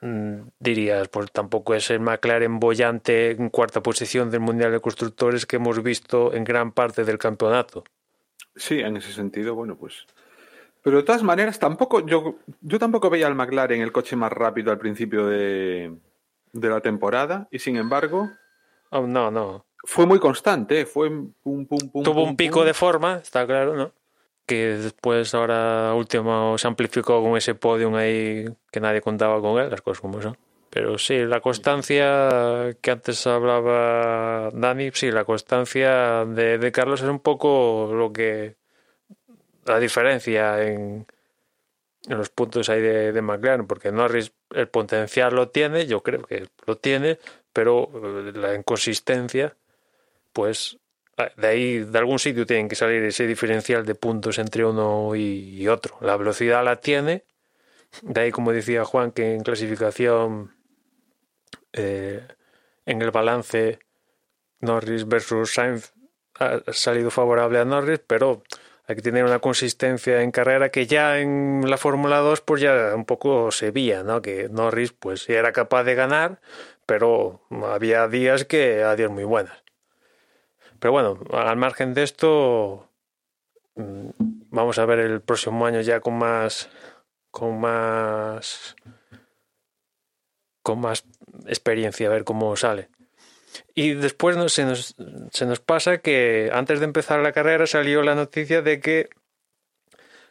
mm, dirías, pues tampoco es el McLaren bollante en cuarta posición del Mundial de Constructores que hemos visto en gran parte del campeonato. Sí, en ese sentido, bueno, pues. Pero de todas maneras, tampoco, yo, yo tampoco veía al McLaren el coche más rápido al principio de, de la temporada, y sin embargo, Oh, no, no. fue muy constante, fue pum, pum, pum. Tuvo pum, un pico pum. de forma, está claro, ¿no? Que después ahora último se amplificó con ese podium ahí que nadie contaba con él, las cosas como son. Pero sí, la constancia que antes hablaba Dani, sí, la constancia de, de Carlos es un poco lo que la diferencia en, en los puntos ahí de, de McLaren, porque Norris el potencial lo tiene, yo creo que lo tiene, pero la inconsistencia, pues de ahí, de algún sitio tienen que salir ese diferencial de puntos entre uno y, otro. La velocidad la tiene, de ahí, como decía Juan, que en clasificación, eh, en el balance Norris versus Sainz ha salido favorable a Norris, pero hay que tener una consistencia en carrera que ya en la Fórmula 2 pues ya un poco se veía, ¿no? Que Norris pues era capaz de ganar, pero había días que había muy buenas. Pero bueno, al margen de esto, mm, vamos a ver el próximo año ya con más con más con más experiencia a ver cómo sale. Y después se, nos, se nos pasa que antes de empezar la carrera salió la noticia de que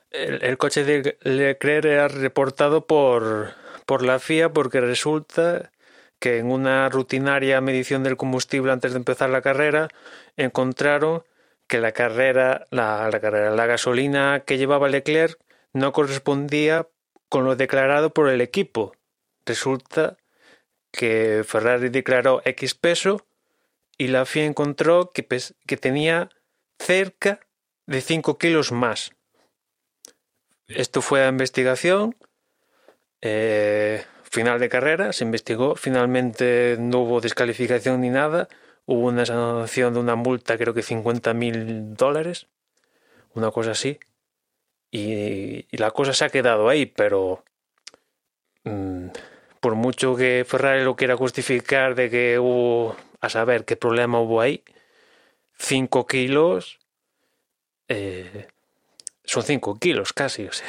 el, el coche de Leclerc era reportado por, por la FIA porque resulta que en una rutinaria medición del combustible antes de empezar la carrera encontraron que la carrera, la, carrera, la gasolina que llevaba Leclerc no correspondía con lo declarado por el equipo. Resulta que Ferrari declaró X peso y la FIA encontró que, que tenía cerca de 5 kilos más. Esto fue a investigación. Eh, final de carrera, se investigó. Finalmente no hubo descalificación ni nada. Hubo una sanción de una multa, creo que 50 mil dólares. Una cosa así. Y, la cosa se ha quedado ahí, pero. Mm, por mucho que Ferrari lo quiera justificar de que hubo. a saber qué problema hubo ahí. 5 kilos. Eh, son 5 kilos casi, o sea.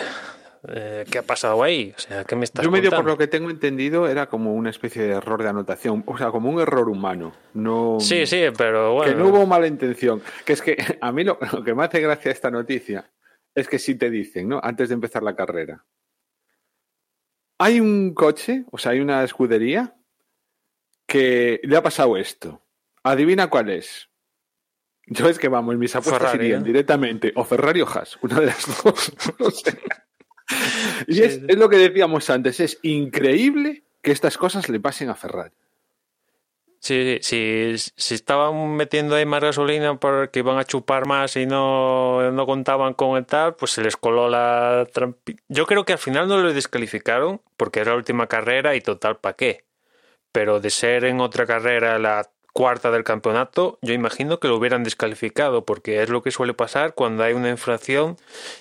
Eh, ¿Qué ha pasado ahí? O sea, ¿qué me estás Yo medio contando? por lo que tengo entendido era como una especie de error de anotación, o sea, como un error humano. No, Sí, sí, pero bueno. Que no hubo mala intención. Que es que a mí lo, lo que me hace gracia esta noticia es que sí te dicen, ¿no? Antes de empezar la carrera. Hay un coche, o sea, hay una escudería que le ha pasado esto. Adivina cuál es. Yo es que vamos, mis apuestas Ferrari, irían ¿eh? directamente o Ferrari o Haas, una de las dos. no sé. Y Sí, es, sí. es lo que decíamos antes, es increíble que estas cosas le pasen a Ferrari. Sí, sí, si, si estaban metiendo ahí más gasolina porque iban a chupar más y no, no contaban con el tal, pues se les coló la trampi... Yo creo que al final no lo descalificaron porque era la última carrera y total, ¿para qué? Pero de ser en otra carrera la cuarta del campeonato, yo imagino que lo hubieran descalificado porque es lo que suele pasar cuando hay una infracción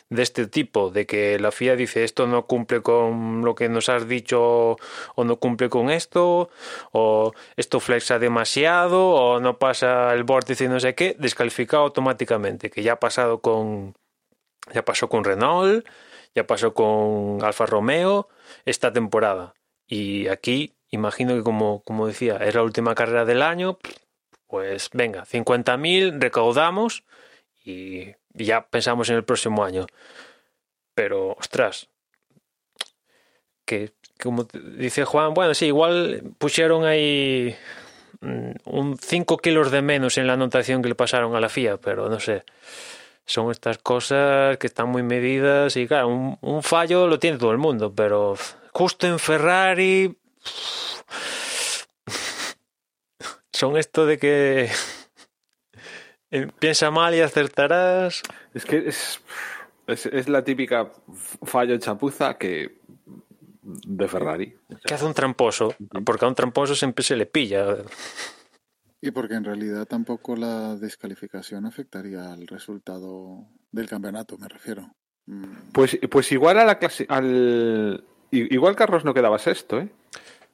de este tipo, de que la FIA dice esto no cumple con lo que nos has dicho o no cumple con esto o esto flexa demasiado o no pasa el vórtice y no sé qué, descalificado automáticamente, que ya ha pasado con ya pasó con Renault, ya pasó con Alfa Romeo esta temporada. Y aquí imagino que como, como decía, es la última carrera del año, pues venga, 50.000 recaudamos y ya pensamos en el próximo año. Pero, ostras, que como dice Juan, bueno, sí, igual pusieron ahí mm, un 5 kilos de menos en la anotación que le pasaron a la FIA, pero no sé. Son estas cosas que están muy medidas y claro, un, un fallo lo tiene todo el mundo, pero justo en Ferrari son esto de que eh, piensa mal y acertarás. Es que es, es, es la típica fallo chapuza que de Ferrari. Que hace un tramposo, porque a un tramposo siempre se le pilla. Y porque en realidad tampoco la descalificación afectaría al resultado del campeonato, me refiero. Mm, Pues, pues igual a la clase, al i- igual Carlos no quedaba sexto, ¿eh?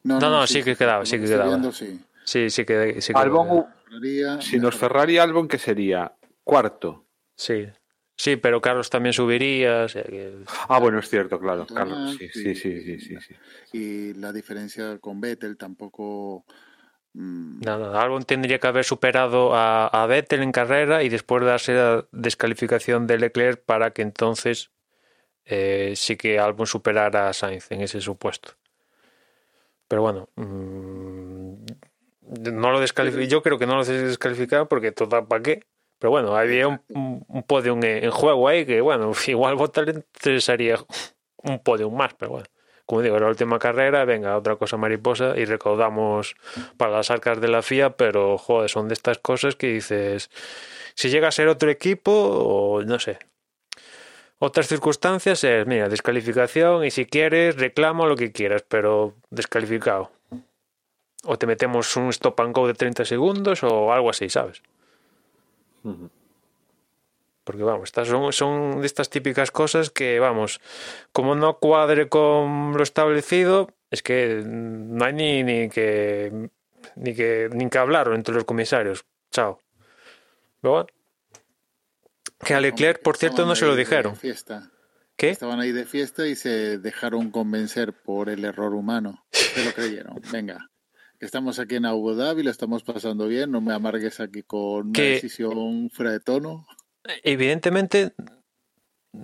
No, no, sí que quedaba, sí que quedaba. viendo, sí. Sí, sí que... Sí, que- Albon, Ferraría, si nos. Ferrari Albon, que sería cuarto. sí. Sí, pero Carlos también subiría. o sea que- Ah, bueno, es cierto, claro. Carlos, sí, sí. sí, sí, sí, sí, sí. Y la diferencia con Vettel tampoco. mm, No, no, Albon tendría que haber superado a, a Vettel en carrera y después darse la descalificación de Leclerc para que entonces eh, sí que Albon superara a Sainz en ese supuesto. Pero bueno, mm, no lo descalifico. Yo creo que no lo descalificado porque total, ¿para qué? Pero bueno, había un, un, podium en, juego ahí que, bueno, igual le interesaría un podium más, pero bueno. Como digo, era la última carrera, venga, otra cosa mariposa y recaudamos para las arcas de la FIA, pero joder, son de estas cosas que dices, si llega a ser otro equipo o no sé. Otras circunstancias es, mira, descalificación y si quieres reclamo lo que quieras, pero descalificado. O te metemos un stop and go de 30 segundos o algo así, ¿sabes? Porque vamos, estas son, son de estas típicas cosas que, vamos, como no cuadre con lo establecido, es que no hay ni, ni que ni que ni que hablar entre los comisarios. Chao. Pero bueno. Que a Leclerc, por cierto, no se lo dijeron. Fiesta. ¿Qué? Estaban ahí de fiesta y se dejaron convencer por el error humano. Se lo creyeron. Venga, estamos aquí en Abu Dhabi, lo estamos pasando bien, no me amargues aquí con una Que- decisión fuera de tono. Evidentemente,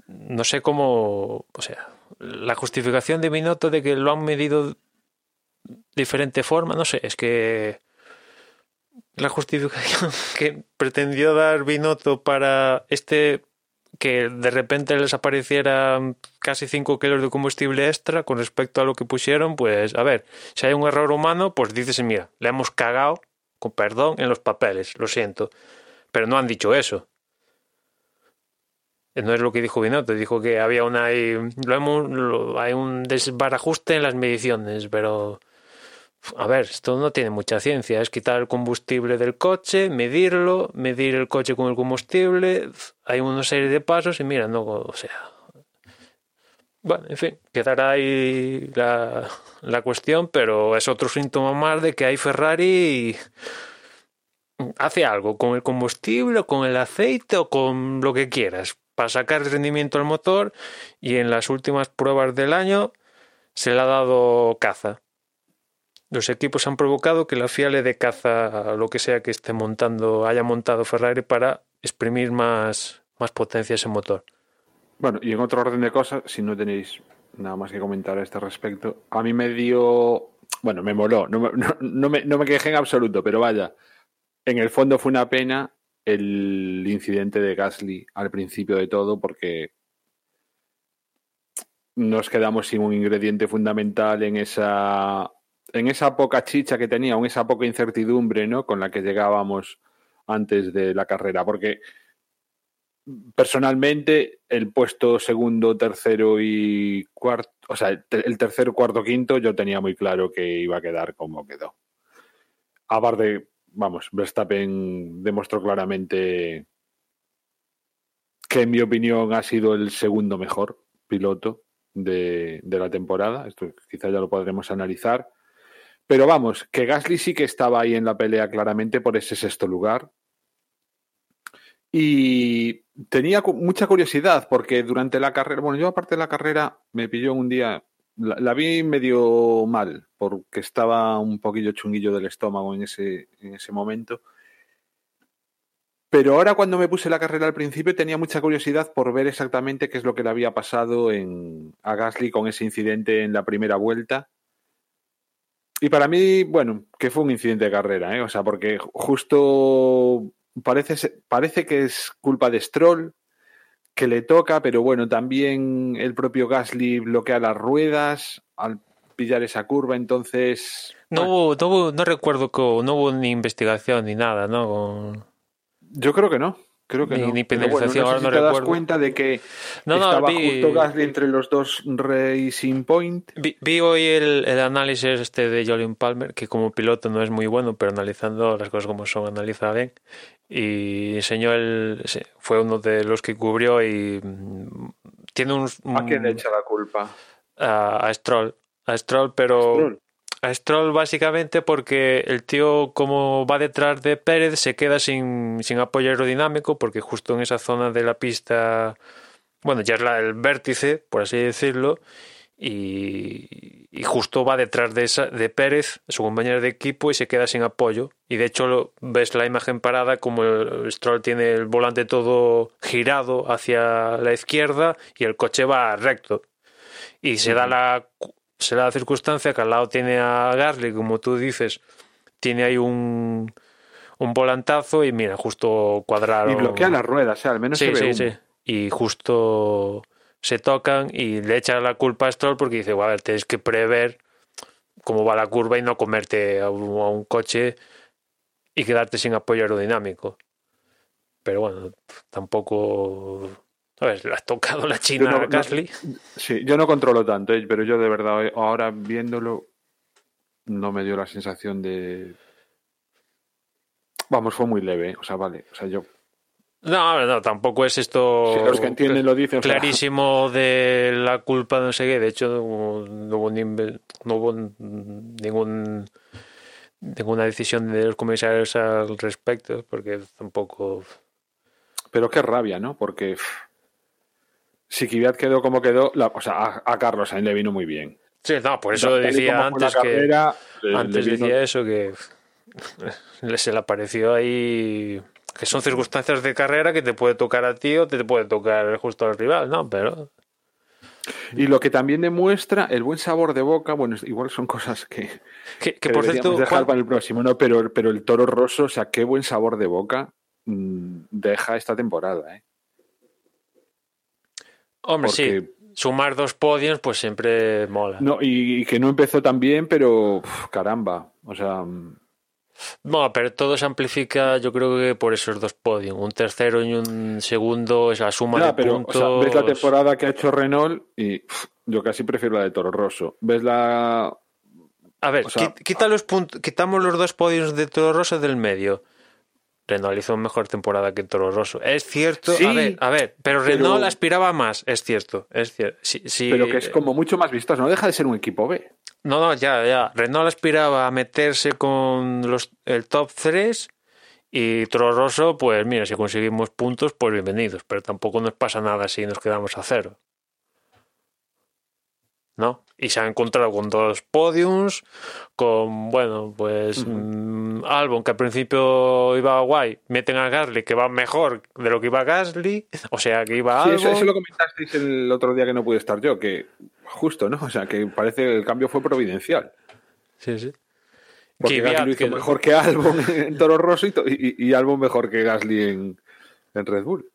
no sé cómo. O sea, la justificación de Binotto de que lo han medido diferente forma, no sé, es que. La justificación que pretendió dar Binotto para este que de repente les apareciera casi 5 kilos de combustible extra con respecto a lo que pusieron, pues a ver, si hay un error humano, pues dices, mira, le hemos cagado, con perdón, en los papeles, lo siento. Pero no han dicho eso. No es lo que dijo Binotto, dijo que había una lo hemos, lo- hay un desbarajuste en las mediciones, pero a ver, esto no tiene mucha ciencia, es quitar el combustible del coche, medirlo, medir el coche con el combustible, hay una serie de pasos y mira, no, o sea, bueno, en fin, quedará ahí la, la cuestión, pero es otro síntoma más de que hay Ferrari y hace algo con el combustible, o con el aceite o con lo que quieras para sacar rendimiento al motor y en las últimas pruebas del año se le ha dado caza. Los equipos han provocado que la FIA le dé caza a lo que sea que esté montando, haya montado Ferrari para exprimir más, más potencia ese motor. Bueno, y en otro orden de cosas, si no tenéis nada más que comentar a este respecto, a mí me dio, bueno, me moló, no, me- no, no me, no me quejé en absoluto, pero vaya, en el fondo fue una pena el incidente de Gasly al principio de todo, porque nos quedamos sin un ingrediente fundamental en esa, en esa poca chicha que tenía, en esa poca incertidumbre, ¿no? Con la que llegábamos antes de la carrera, porque personalmente el puesto segundo, tercero y cuarto, o sea, el tercero, cuarto, quinto, yo tenía muy claro que iba a quedar como quedó. Aparte, vamos, Verstappen demostró claramente que en mi opinión ha sido el segundo mejor piloto de, de la temporada. Esto quizá ya lo podremos analizar. Pero vamos, que Gasly sí que estaba ahí en la pelea claramente por ese sexto lugar. Y tenía mucha curiosidad porque durante la carrera, bueno, yo aparte de la carrera me pilló un día, la, vi medio mal porque estaba un poquillo chunguillo del estómago en ese, en ese momento. Pero ahora cuando me puse la carrera al principio tenía mucha curiosidad por ver exactamente qué es lo que le había pasado a Gasly con ese incidente en la primera vuelta. Y para mí, bueno, que fue un incidente de carrera, ¿eh? O sea, porque justo parece, parece que es culpa de Stroll, que le toca, pero bueno, también el propio Gasly bloquea las ruedas al pillar esa curva, entonces... No, bueno, hubo, no, hubo- no recuerdo que no hubo ni investigación ni nada, ¿no? Yo creo que no. Creo que Ni- no. ni Pero bueno, no sé ahora si no te das recuerdo. cuenta de que No, no, estaba vi- justo Gasly entre los dos Racing Point. Vi, vi hoy el, el análisis este de Jolien Palmer, que como piloto no es muy bueno, pero analizando las cosas como son, analiza bien. Y enseñó el. Fue uno de los que cubrió y. mm, Tiene un. ¿A quién le un- echa la culpa? a, a Stroll. A Stroll, pero. Stroll. A Stroll básicamente porque el tío como va detrás de Pérez se queda sin, sin apoyo aerodinámico porque justo en esa zona de la pista, bueno, ya es la, el vértice, por así decirlo, y, y justo va detrás de, esa, de Pérez, su compañero de equipo, y se queda sin apoyo. Y de hecho lo- ves la imagen parada como el Stroll tiene el volante todo girado hacia la izquierda y el coche va recto. Y se da la se da la circunstancia que al lado tiene a Gasly, como tú dices, tiene ahí un, un volantazo y mira, justo cuadraron. Y bloquea las ruedas, o sea, al menos Sí, se ve sí, humo. sí. Y justo se tocan y le echan la culpa a Stroll porque dice, bueno, a ver, tienes que prever cómo va la curva y no comerte a un, a un coche y quedarte sin apoyo aerodinámico. Pero bueno, tampoco... Ver, le has tocado la china no- a no- Gasly. Sí, yo no controlo tanto, ¿eh? pero yo de verdad eh, ahora viéndolo no me dio la sensación de... Vamos, fue muy leve, o sea, vale, o sea, yo... No, no, tampoco es esto Si los que entienden lo dicen, o sea, clarísimo de la culpa de no sé qué. De hecho, no, hubo, ni- no hubo ningún ninguna decisión de los comisarios al respecto, porque tampoco. Pero qué rabia, ¿no? Porque pff, si Kvyat quedó como quedó, la- o sea, a, a Carlos Sainz le vino muy bien. Sí, no, por eso y decía antes que carrera, antes vino- decía eso que le- se le apareció ahí que son circunstancias de carrera que te puede tocar a ti o te puede tocar justo al rival, ¿no? Pero Y lo que también demuestra el buen sabor de boca, bueno, igual son cosas que, que, que que por cierto, dejar Juan, para el próximo, ¿no? Pero, pero el toro roso, o sea, qué buen sabor de boca mm, deja esta temporada, ¿eh? Hombre, porque- sí. Sumar dos podios, pues siempre mola. No, y, y que no empezó tan bien, pero uf, caramba. O sea, Bueno, pero todo se amplifica, yo creo que por esos dos podios. Un tercero y un segundo es la suma ya, de pero o puntos. sea, ves la temporada que ha hecho Renault y uf, yo casi prefiero la de Toro Rosso. Ves la. A ver, o sea- quit- quita los puntos, quitamos los dos podios de Toro Rosso del medio. Renault hizo mejor temporada que Toro Rosso. Es cierto, Sí, a ver, a ver, pero pero- Renault aspiraba más, es cierto, es cierto. Sí, sí, Pero que es como mucho más vistoso. No deja de ser un equipo B. No, no, ya, ya. Renault aspiraba a meterse con los, el top 3 y Toro Rosso, pues mira, si conseguimos puntos, pues bienvenidos. Pero tampoco nos pasa nada si nos quedamos a cero. ¿No? Y se ha encontrado con dos podiums, con, bueno, pues mm, Albon, que al principio iba guay, meten a Gasly, que va mejor de lo que iba Gasly, o sea, que iba Sí, Albon. eso, eso lo comentasteis el otro día que no pude estar yo, que justo, ¿no? O sea, que parece que el cambio fue providencial. Sí, sí. Porque Gasly lo hizo que- mejor que Albon en Toro Rosso y, y, y Albon mejor que Gasly en, en Red Bull.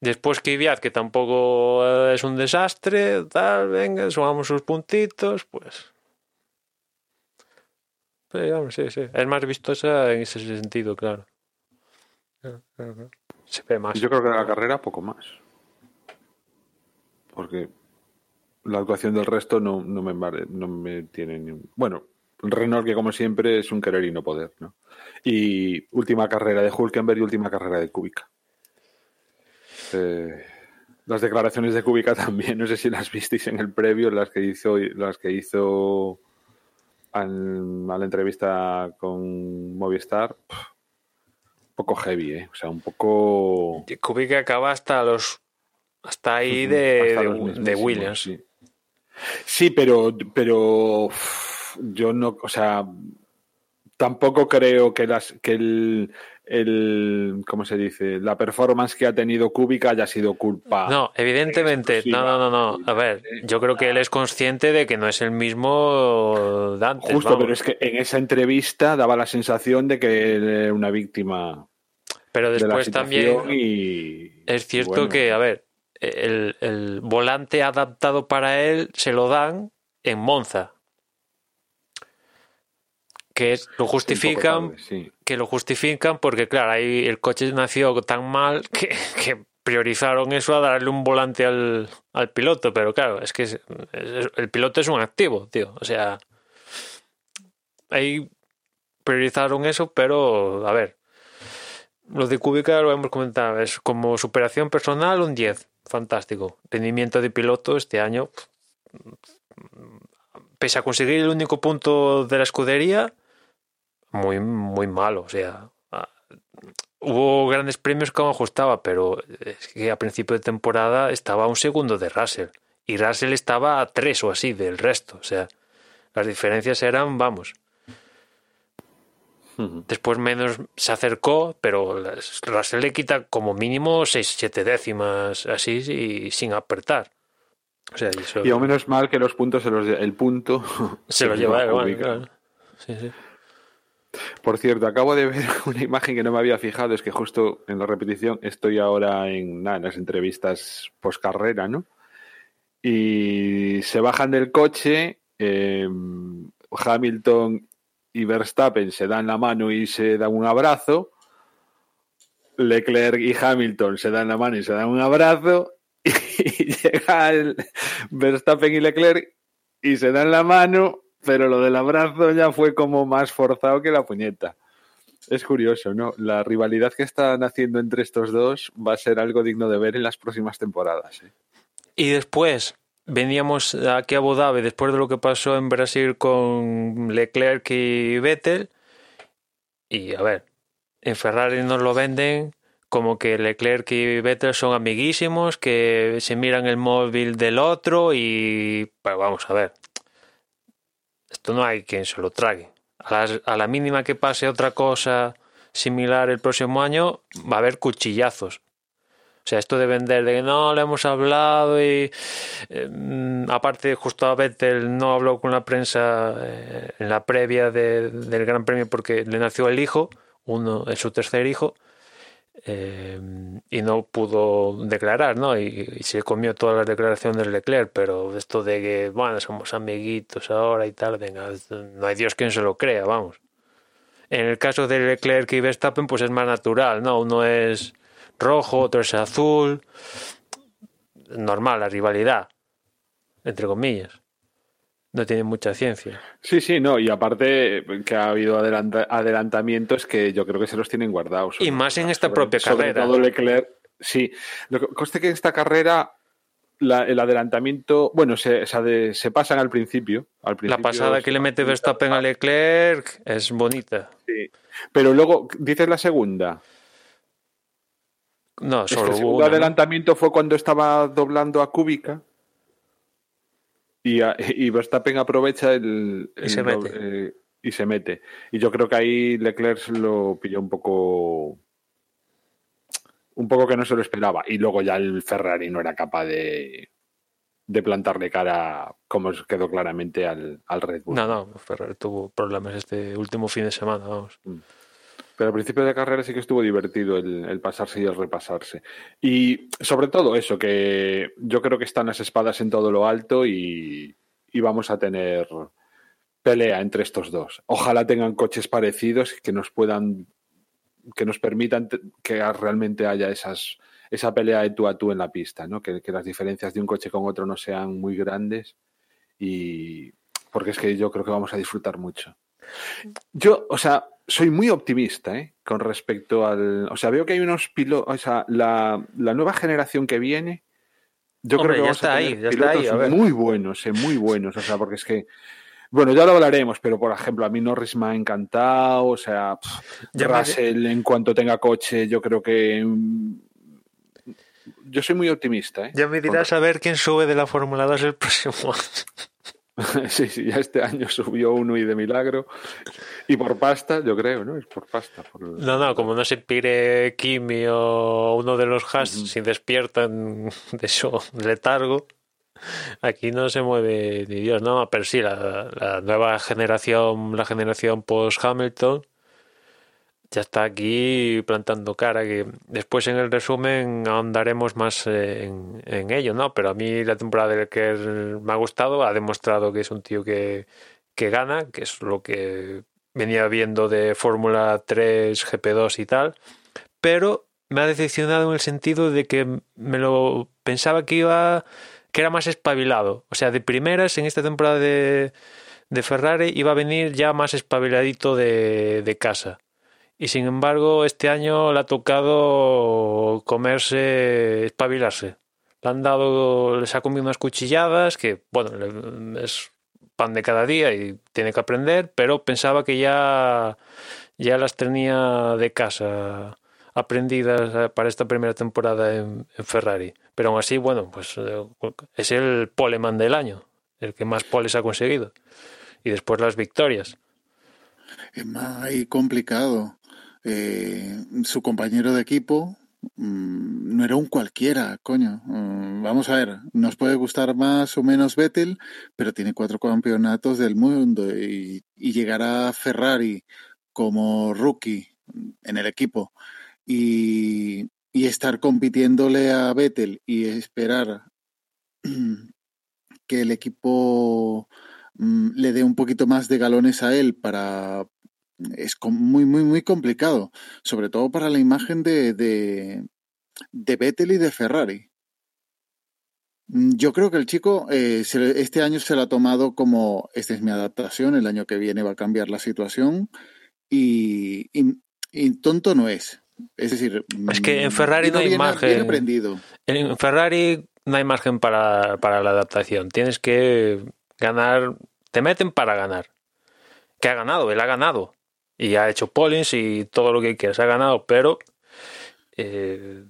Después Kvyat, que tampoco eh, es un desastre, tal, venga, sumamos sus puntitos, pues. Sí, sí. Es más vistosa en ese sentido, claro. Se ve más. Yo creo que la carrera poco más. Porque la actuación del resto no, no, me, no me tiene. Bueno, Renault que como siempre es un querer y no poder, ¿no? Y última carrera de Hulkenberg y última carrera de Kubica. Eh, las declaraciones de Kubica también, no sé si las visteis en el previo, las que hizo, las que hizo al- a la entrevista con Movistar. un poco heavy, ¿eh? O sea, un poco... Kubica acaba hasta los. Hasta ahí de, hasta de- Williams. Sí, Sí, pero, pero yo no, o sea, tampoco creo que las que el, el ¿cómo se dice? La performance que ha tenido Kubica haya sido culpa. No, evidentemente, no, no, no, no. A ver, yo creo que él es consciente de que no es el mismo de antes. Justo, vamos. pero es que en esa entrevista daba la sensación de que él era una víctima Pero de la después también. y Es cierto y bueno, que, a ver, el, el volante adaptado para él se lo dan en Monza. Que lo justifican, tarde, sí. que lo justifican porque, claro, ahí el coche nació tan mal que, que priorizaron eso a darle un volante al, al piloto. Pero claro, es que es- es- el piloto es un activo, tío. O sea, ahí priorizaron eso, pero, a ver, lo de Kubica lo hemos comentado, es como superación personal un 10, fantástico. Rendimiento de piloto este año, pese a conseguir el único punto de la escudería, muy, muy malo. O sea, ah, hubo grandes premios que aún ajustaba, pero es que a principio de temporada estaba a un segundo de Russell y Russell estaba a tres o así del resto. O sea, las diferencias eran, vamos. Después menos se acercó, pero las- Russell le quita como mínimo 6-7 décimas así y sin apretar. O sea, y eso Y aún menos mal que los puntos se los el punto se lo lleva él, bueno, Kubica. claro. Sí, sí. Por cierto, acabo de ver una imagen que no me había fijado, es que justo en la repetición estoy ahora en, las entrevistas post carrera, ¿no? Y se bajan del coche, eh, Hamilton y Verstappen se dan la mano y se dan un abrazo, Leclerc y Hamilton se dan la mano y se dan un abrazo, y llega el Verstappen y Leclerc y se dan la mano, pero lo del abrazo ya fue como más forzado que la puñeta. Es curioso, ¿no? La rivalidad que están haciendo entre estos dos va a ser algo digno de ver en las próximas temporadas. ¿eh? Y después veníamos aquí a Abu Dhabi después de lo que pasó en Brasil con Leclerc y Vettel. Y a ver, en Ferrari nos lo venden como que Leclerc y Vettel son amiguísimos, que se miran el móvil del otro y... Pero vamos a ver. No hay quien se lo trague. A, las- a la mínima que pase otra cosa similar el próximo año, va a haber cuchillazos. O sea, esto de vender, de que no, le hemos hablado y mm, aparte justo a Vettel no habló con la prensa eh, en la previa de- del Gran Premio porque le nació el hijo, uno es su tercer hijo. Eh, y no pudo declarar, ¿no? Y, y se comió todas las declaraciones de Leclerc, pero esto de que, bueno, somos amiguitos ahora y tal, venga, no hay Dios quien se lo crea, vamos. En el caso de Leclerc y Verstappen, pues es más natural, ¿no? Uno es rojo, otro es azul. Normal, la rivalidad, entre comillas. No tiene mucha ciencia. Sí, sí, no, y aparte que ha habido adelanta- adelantamientos que yo creo que se los tienen guardados. Y más en esta Sobre- propia sobre carrera. todo Leclerc, sí. Lo que conste que en esta carrera la- el adelantamiento, bueno, se, se, pasan al principio. Al La principio pasada que le mete Verstappen a Leclerc es bonita. Sí. Pero luego, dices la segunda. No, solo el segundo una, ¿no? adelantamiento fue cuando estaba doblando a Kubica. Y, a- y Verstappen aprovecha el, Y se mete. eh, y se mete. Y yo creo que ahí Leclerc lo pilló un poco. Un poco que no se lo esperaba. Y luego ya el Ferrari no era capaz de, de plantarle cara, como quedó claramente al, al Red Bull. No, no, Ferrari tuvo problemas este último fin de semana, vamos. Pero al principio de carrera sí que estuvo divertido el, el pasarse y el repasarse. Y sobre todo eso, que yo creo que están las espadas en todo lo alto y, y vamos a tener pelea entre estos dos. Ojalá tengan coches parecidos que nos puedan, que nos permitan que realmente haya esas, esa pelea de tú a tú en la pista, ¿no? Que, que las diferencias de un coche con otro no sean muy grandes y porque es que yo creo que vamos a disfrutar mucho. Yo, o sea, soy muy optimista ¿eh? con respecto al. O sea, veo que hay unos pilotos. O sea, la, la nueva generación que viene. Yo Hombre, creo que ya vamos está a ahí, ya está ahí, pilotos a ver. muy buenos, eh, muy buenos. O sea, porque es que. Bueno, ya lo hablaremos, pero por ejemplo, a mí Norris me ha encantado. O sea, pff, me- Russell, en cuanto tenga coche, yo creo que. mm, Yo soy muy optimista. ¿eh? Ya me dirás a ver quién sube de la Fórmula 2 el próximo año. Sí, sí, ya este año subió uno y de milagro. Y por pasta, yo creo, ¿no? Es por pasta. por- No, no, como no se pire Kimi o uno de los Haas si despiertan de su letargo, aquí no se mueve ni Dios, no, pero sí, la, la nueva generación, la generación post-Hamilton, ya está aquí plantando cara, que después en el resumen ahondaremos más eh, en, en ello, ¿no? Pero a mí la temporada del que me ha gustado, ha demostrado que es un tío que, que gana, que es lo que venía viendo de Fórmula 3, GP2 y tal, pero me ha decepcionado en el sentido de que me lo pensaba que iba que era más espabilado, o sea, de primeras en esta temporada de, de Ferrari iba a venir ya más espabiladito de, de casa. Y sin embargo, este año le ha tocado comerse, espabilarse. Le han dado, les ha comido unas cuchilladas que, bueno, es pan de cada día y tiene que aprender, pero pensaba que ya, ya las tenía de casa aprendidas eh, para esta primera temporada en, en Ferrari. Pero aún así, bueno, pues eh, es el poleman del año, el que más poles ha conseguido. Y después las victorias. Es más complicado. Eh, su compañero de equipo mm, no era un cualquiera, coño. Mm, vamos a ver, nos puede gustar más o menos Vettel, pero tiene cuatro campeonatos del mundo y, y llegar a Ferrari como rookie en el equipo y, y estar compitiéndole a Vettel y esperar que el equipo mm, le dé un poquito más de galones a él para es muy muy muy complicado sobre todo para la imagen de de, de Vettel y de Ferrari Mm, yo creo que el chico eh, se- este año se lo ha tomado como esta es mi adaptación el año que viene va a cambiar la situación y, y- y tonto no es es decir Es que en mm, Ferrari no hay margen. En Ferrari no hay margen para, para la adaptación. Tienes que ganar. Te meten para ganar. Que ha ganado, él ha ganado. Y ha hecho pollins y todo lo que quieras. Ha ganado, pero. eh,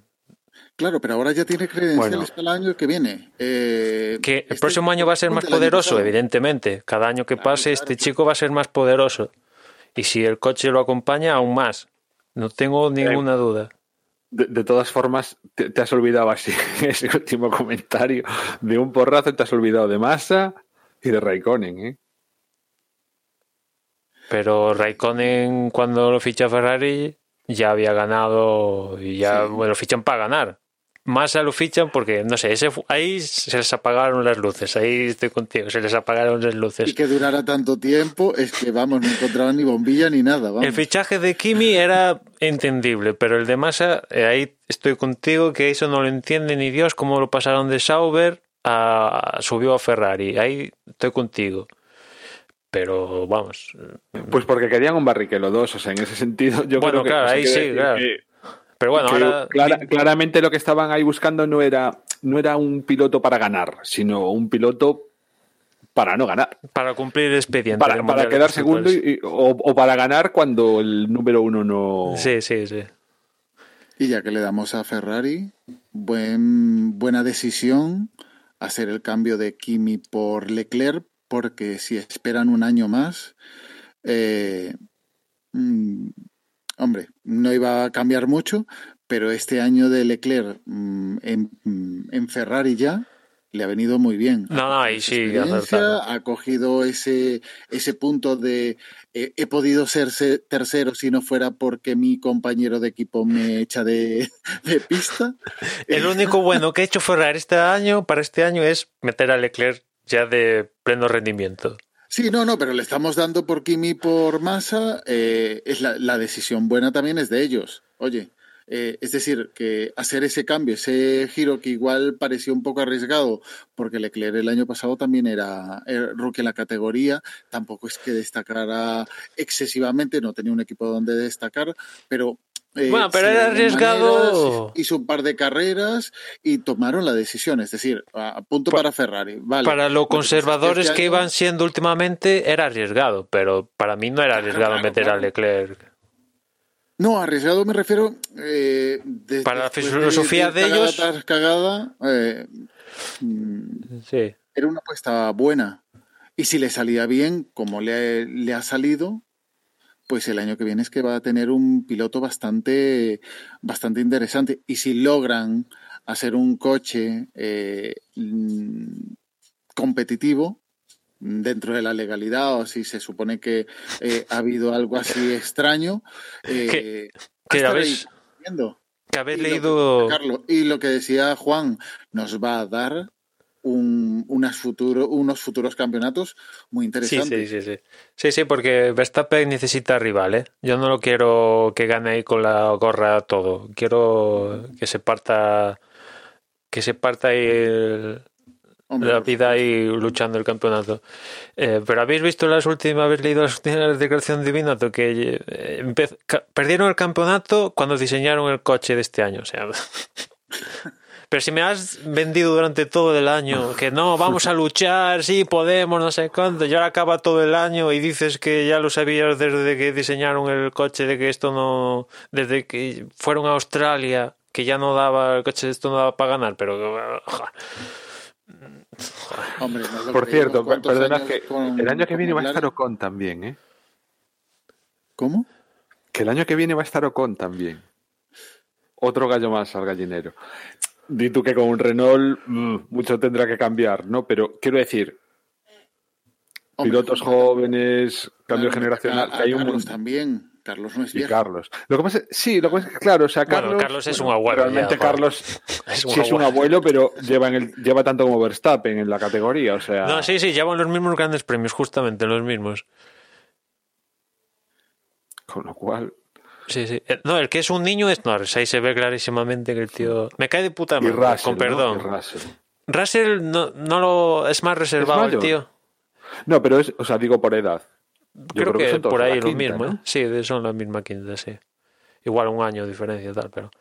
Claro, pero ahora ya tiene credenciales Bueno. para el año que viene. Eh, que el este próximo año va a ser más poderoso, evidentemente. Cada año que Claro, pase, claro, este claro. chico va a ser más poderoso. Y si el coche lo acompaña, aún más. No tengo ninguna duda. De, de todas formas, te, te has olvidado así ese último comentario de un porrazo, te has olvidado de Massa y de Raikkonen, ¿eh? Pero Raikkonen, cuando lo ficha Ferrari, ya había ganado y ya, Sí. bueno, fichan para ganar. Massa lo fichan porque, no sé, ese, ahí se les apagaron las luces, ahí estoy contigo, se les apagaron las luces. Y que durara tanto tiempo, es que vamos, no encontraban ni bombilla ni nada, vamos. El fichaje de Kimi era entendible, pero el de Massa, eh, ahí estoy contigo, que eso no lo entiende ni Dios, cómo lo pasaron de Sauber a subió a Ferrari. Ahí estoy contigo. Pero vamos, Pues porque querían un Barrichello 2, o sea, en ese sentido yo Bueno, creo que... claro, ahí sí, claro. que- pero bueno, ahora clara- claramente lo que estaban ahí buscando no era, no era un piloto para ganar, sino un piloto para no ganar. para cumplir el expediente. Para, del para quedar segundo Constructores. y- y- o, o para ganar cuando el número uno no... Sí, sí, sí. Y ya que le damos a Ferrari, buen, buena decisión hacer el cambio de Kimi por Leclerc, porque si esperan un año más, eh, mm, hombre, no iba a cambiar mucho, pero este año de Leclerc mm, en, mm, en Ferrari ya le ha venido muy bien. No, no, ahí sí, ha cogido ese, ese punto de eh, he podido ser se- tercero si no fuera porque mi compañero de equipo me echa de, de pista. El único bueno que ha hecho Ferrari este año, para este año, es meter a Leclerc ya de pleno rendimiento. Sí, no, no, pero le estamos dando por Kimi por masa. eh, es la, decisión buena también es de ellos. Oye, eh, es decir, que hacer ese cambio, ese giro que igual parecía un poco arriesgado, porque Leclerc el año pasado también era, era rookie en la categoría, tampoco es que destacara excesivamente, no tenía un equipo donde destacar, pero... eh, Bueno, pero era arriesgado. hizo un par de carreras y tomaron la decisión, es decir, a, punto Pa- para Ferrari. Vale. Para lo Lo que pasa es conservadores este que año- iban siendo últimamente, era arriesgado, pero para mí no era arriesgado claro, meter claro. a Leclerc. No, arriesgado me refiero. eh, de- Para la filosofía de cagada ellos- tras cagada, eh, mm, Sí. era una apuesta buena. Y si le salía bien, como le, le ha salido, pues el año que viene es que va a tener un piloto bastante, bastante interesante. Y si logran hacer un coche eh, mm, competitivo dentro de la legalidad o si se supone que eh, ha habido algo así extraño, eh, ahí habéis-. Que habéis Y lo que- leído. Carlos, y lo que decía Juan, nos va a dar un- unas futuro, unos futuros campeonatos muy Sí, interesantes. sí, sí, sí. Sí, sí, porque Verstappen necesita rival, ¿eh? Yo no lo quiero que gane ahí con la gorra todo. Quiero que se parta. Que se parta ahí el- Hombre, la vida ahí luchando el campeonato. Eh, pero habéis visto las últimas, habéis leído las últimas declaraciones de Binotto que eh, perdieron el campeonato cuando diseñaron el coche de este año. O sea, pero si me has vendido durante todo el año que no, vamos a luchar, sí, podemos, no sé cuánto, y ahora acaba todo el año y dices que ya lo sabías desde que diseñaron el coche, de que esto no, desde que fueron a Australia, que ya no daba, el coche esto no daba para ganar, pero... Hombre, no lo Por cierto, ¿Cuántos perdona que con- el año que viene va a estar Ocon también, ¿eh? ¿Cómo? Que el año que viene va a estar Ocon también. Otro gallo más al gallinero. Di tú que con un Renault mm, mucho tendrá que cambiar, ¿no? Pero quiero decir, Hombre, pilotos jóvenes, cambio claro, generacional, a- a que hay un Carlos también. Carlos no es Y. Carlos. Lo que pasa es, sí, lo que pasa es que, claro, o sea, Bueno, Carlos. Es bueno, un abuelo Realmente ya. Carlos Es un sí es un abuelo. abuelo, pero lleva, en el, lleva tanto como Verstappen en la categoría, o sea. No, sí, sí, llevan los mismos grandes premios, justamente los mismos. Con lo cual. Sí, sí. Eh, No, el que es un niño es Norris. Ahí se ve clarísimamente que el tío. Me cae de puta Y madre, Russell. con ¿no? perdón. Y Russell. Russell no, no lo. Es más reservado el mayor? tío. No, pero es, o sea, digo por edad. Yo Creo, que, son todos por ahí lo quinta, mismo, ¿no? ¿eh? Sí, son la misma quinta, sí. Igual un año de diferencia y tal, pero.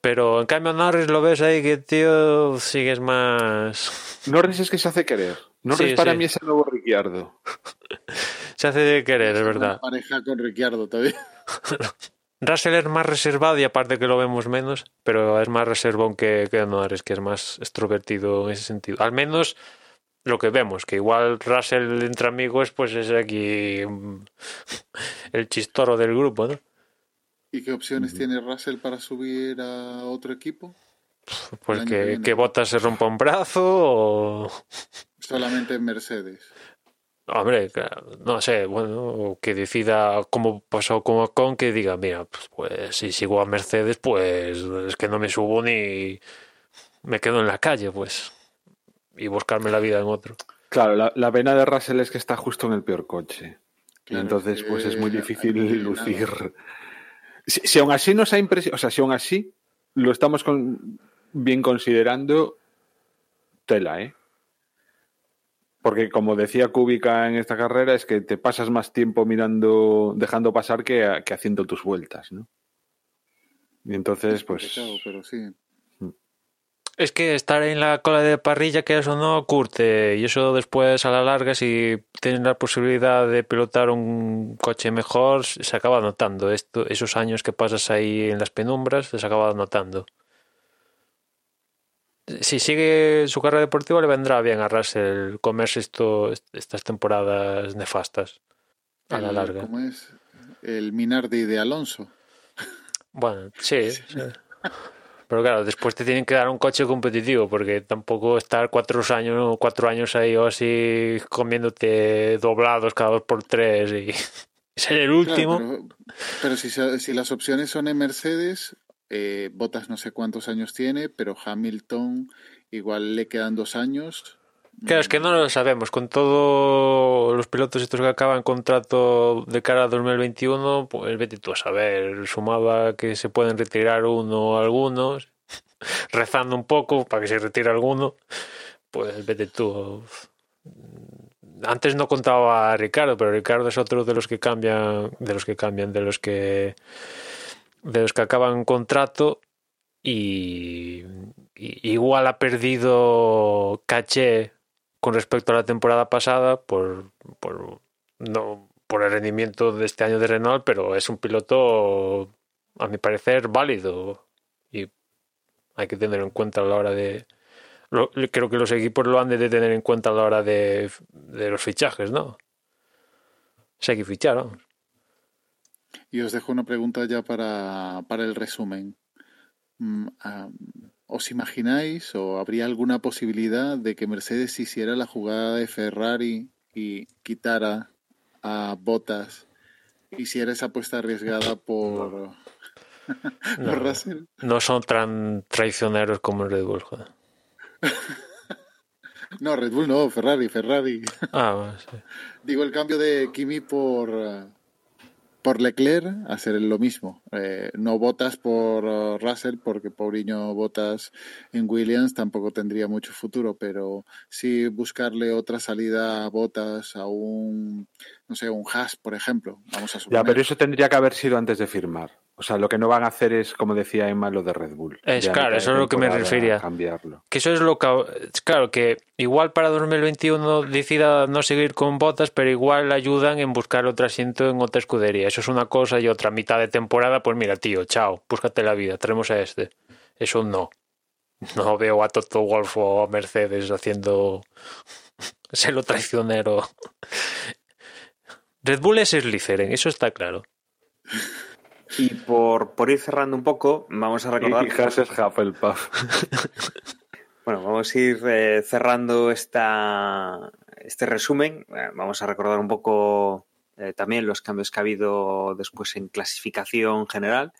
Pero en cambio Norris lo ves ahí que tío sigues más. Norris es que se hace querer. Norris Sí, para sí. mí es el nuevo Ricciardo. Se hace de querer, es verdad. Pareja con Ricciardo todavía. Russell es más reservado y aparte que lo vemos menos, pero es más reservón que, que Norris, que es más extrovertido en ese sentido. Al menos lo que vemos, que igual Russell entre amigos pues es aquí mm, el chistoro del grupo, ¿no? ¿Y qué opciones tiene Russell para subir a otro equipo? Pues que que, Bottas se rompa un brazo o... Solamente en Mercedes. Hombre, no sé, bueno, que decida como pasó con Ocon, que diga, mira, pues, pues si sigo a Mercedes, pues es que no me subo ni me quedo en la calle, pues, y buscarme la vida en otro. Claro, la, la pena de Russell es que está justo en el peor coche. Y Claro, entonces, pues es muy eh, difícil lucir. Si, si aún así nos ha impresionado, o sea, si aún así lo estamos con- bien considerando, tela, ¿eh? Porque como decía Kubica en esta carrera, es que te pasas más tiempo mirando, dejando pasar que, que haciendo tus vueltas, ¿no? Y entonces, pues. Pero sí. Es que estar en la cola de parrilla, que eso no curte, y eso después a la larga, si tienes la posibilidad de pilotar un coche mejor, se acaba notando. Esto, esos años que pasas ahí en las penumbras, se acaba notando. Si sigue su carrera deportiva, le vendrá bien a Russell comerse esto, estas temporadas nefastas a la larga. ¿Cómo es? El Minardi de Alonso. Bueno, sí, sí. Pero claro, después te tienen que dar un coche competitivo, porque tampoco estar cuatro años, cuatro años ahí o así comiéndote doblados cada dos por tres y ser el Claro, último. pero pero si, si las opciones son en Mercedes, eh, Bottas no sé cuántos años tiene, pero Hamilton igual le quedan dos años. Claro, es que no lo sabemos. Con todos los pilotos estos que acaban contrato de cara a 2021, pues vete tú a saber. Sumaba que se pueden retirar uno o algunos, rezando un poco para que se retire alguno. Pues vete tú. Antes no contaba a Ricardo, pero Ricardo es otro de los que cambian, de los que cambian, de los que de los que acaban contrato y, igual ha perdido caché con respecto a la temporada pasada por, por no por el rendimiento de este año de Renault, pero es un piloto a mi parecer válido y hay que tener en cuenta a la hora de lo- creo que los equipos lo han de tener en cuenta a la hora de, de los fichajes, ¿no? Si hay que fichar, vamos. Y os dejo una pregunta ya para, para el resumen. Mm, ah, ¿Os imagináis o habría alguna posibilidad de que Mercedes hiciera la jugada de Ferrari y quitara a Bottas? Hiciera esa apuesta arriesgada por, No. por Russell. No son tan traicioneros como Red Bull, joder. No, Red Bull no, Ferrari, Ferrari. Ah, bueno, sí. Digo el cambio de Kimi por, por Leclerc, hacer lo mismo. Eh, no votas por eh, Russell porque Paulinho Botas en Williams tampoco tendría mucho futuro, pero sí buscarle otra salida a Botas a un, no sé, un Haas, por ejemplo. Vamos a suponer. Ya, pero eso tendría que haber sido antes de firmar. O sea, lo que no van a hacer es, como decía Emma, lo de Red Bull. Es claro, eso es lo que me refería. Cambiarlo. Que eso es lo que. Claro, que igual para 2021 decida no seguir con botas, pero igual ayudan en buscar otro asiento en otra escudería. Eso es una cosa y otra mitad de temporada, pues mira, tío, chao, búscate la vida, traemos a este. Eso no. No veo a Toto Wolf o a Mercedes haciendo. Se lo traicionero. Red Bull es Slytherin, eso está claro. Y por, por ir cerrando un poco, vamos a recordar. Y Hufflepuff. Bueno, vamos a ir eh, cerrando esta, este resumen. Eh, vamos a recordar un poco eh, también los cambios que ha habido después en clasificación general,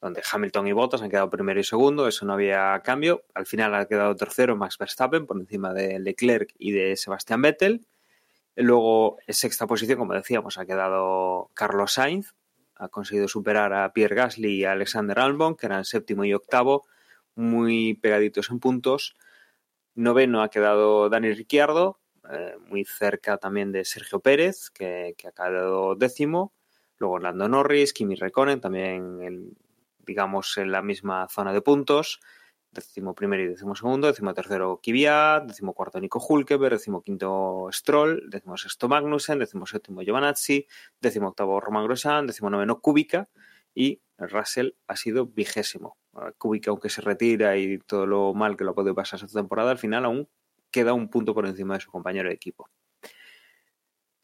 donde Hamilton y Bottas han quedado primero y segundo, eso no había cambio. Al final ha quedado tercero Max Verstappen por encima de Leclerc y de Sebastián Vettel. Luego, en sexta posición, como decíamos, ha quedado Carlos Sainz, ha conseguido superar a Pierre Gasly y a Alexander Albon, que eran séptimo y octavo, muy pegaditos en puntos. Noveno ha quedado Dani Ricciardo, eh, muy cerca también de Sergio Pérez, que, ha quedado décimo. Luego Lando Norris, Kimi Räikkönen, también en, digamos en la misma zona de puntos. Décimo primero y décimo segundo, décimo tercero décimo cuarto Nico Hulkeberg, décimo quinto Stroll, décimo sexto Magnussen, décimo séptimo Giovanazzi, décimo octavo Roman Grosjean, décimo noveno Kubica y Russell ha sido vigésimo. Kubica, aunque se retira y todo lo mal que lo ha podido pasar esta temporada, al final aún queda un punto por encima de su compañero de equipo.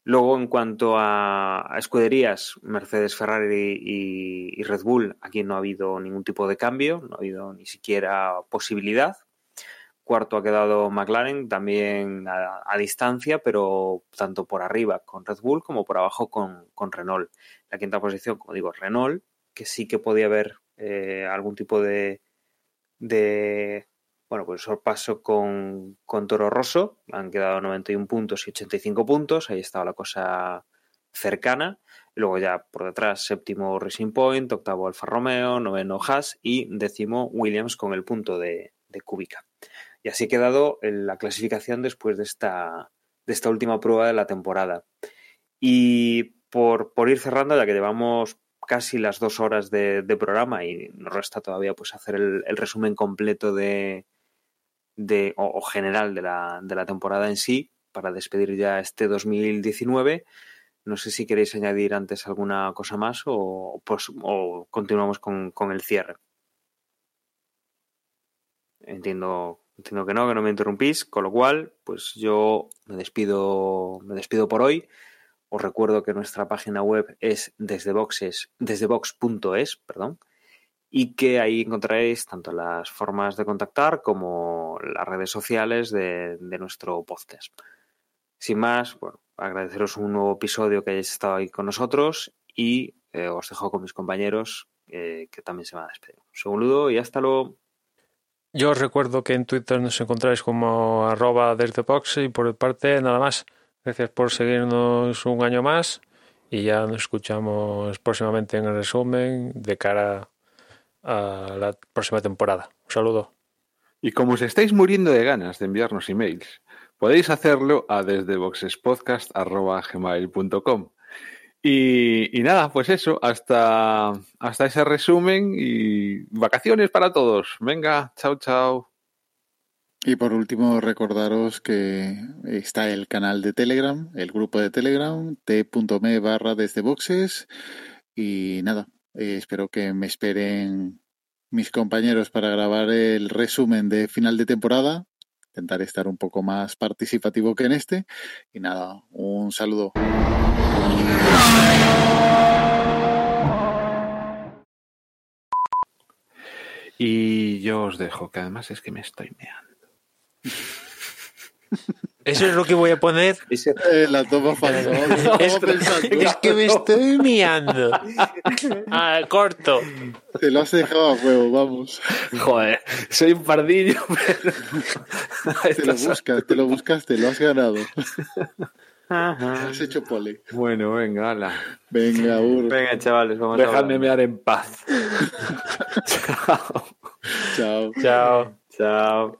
Luego, en cuanto a, escuderías, Mercedes, Ferrari y, Red Bull, aquí no ha habido ningún tipo de cambio, no ha habido ni siquiera posibilidad. cuarto ha quedado McLaren, también a, a, distancia, pero tanto por arriba con Red Bull como por abajo con, con Renault. La quinta posición, como digo, Renault, que sí que podía haber eh, algún tipo de, de bueno, pues sorpaso con, con Toro Rosso, han quedado 91 puntos y 85 puntos, ahí estaba la cosa cercana. Luego ya por detrás, séptimo Racing Point, octavo Alfa Romeo, noveno Haas y décimo Williams con el punto de, de Kubica. Y así ha quedado la clasificación después de esta, de esta última prueba de la temporada. Y por, por ir cerrando, ya que llevamos casi las dos horas de, de programa y nos resta todavía pues hacer el resumen completo de, de o, general de la, de la temporada en sí para despedir ya este 2019. No sé si queréis añadir antes alguna cosa más o, pues, o continuamos con, con el cierre. Entiendo Entiendo que no, que no me interrumpís, con lo cual, pues yo me despido, me despido por hoy. Os recuerdo que nuestra página web es desde boxes, desdebox.es, perdón, y que ahí encontraréis tanto las formas de contactar como las redes sociales de, de nuestro podcast. Sin más, bueno, agradeceros un nuevo episodio que hayáis estado ahí con nosotros y eh, os dejo con mis compañeros eh, que también se van a despedir. Un saludo y hasta luego. Yo os recuerdo que en Twitter nos encontráis como arroba desde y por parte nada más. Gracias por seguirnos un año más y ya nos escuchamos próximamente en el resumen de cara a la próxima temporada. Un saludo. Y como os estáis muriendo de ganas de enviarnos emails, podéis hacerlo a desde boxespodcast.gmail.com. Y, y, nada, pues eso, hasta, hasta ese resumen y vacaciones para todos. Venga, chao, chao. Y por último, recordaros que está el canal de Telegram, el grupo de Telegram, t.me barra desde boxes. Y nada, eh, espero que me esperen mis compañeros para grabar el resumen de final de temporada. Intentaré estar un poco más participativo que en este. Y nada, un saludo. Y yo os dejo, que además es que me estoy meando. Eso es lo que voy a poner. Eh, la toma falsa. es, es, que me estoy miando. Ah, corto. Te lo has dejado a huevo, vamos. Joder, soy un pardillo, pero. te lo buscas, te lo buscas, te lo has ganado. Ajá. Has hecho pole. Bueno, venga, ala. Venga, Ur. Venga, chavales, vamos Dejadme a mear en paz. Chao. Chao. Chao. Chao.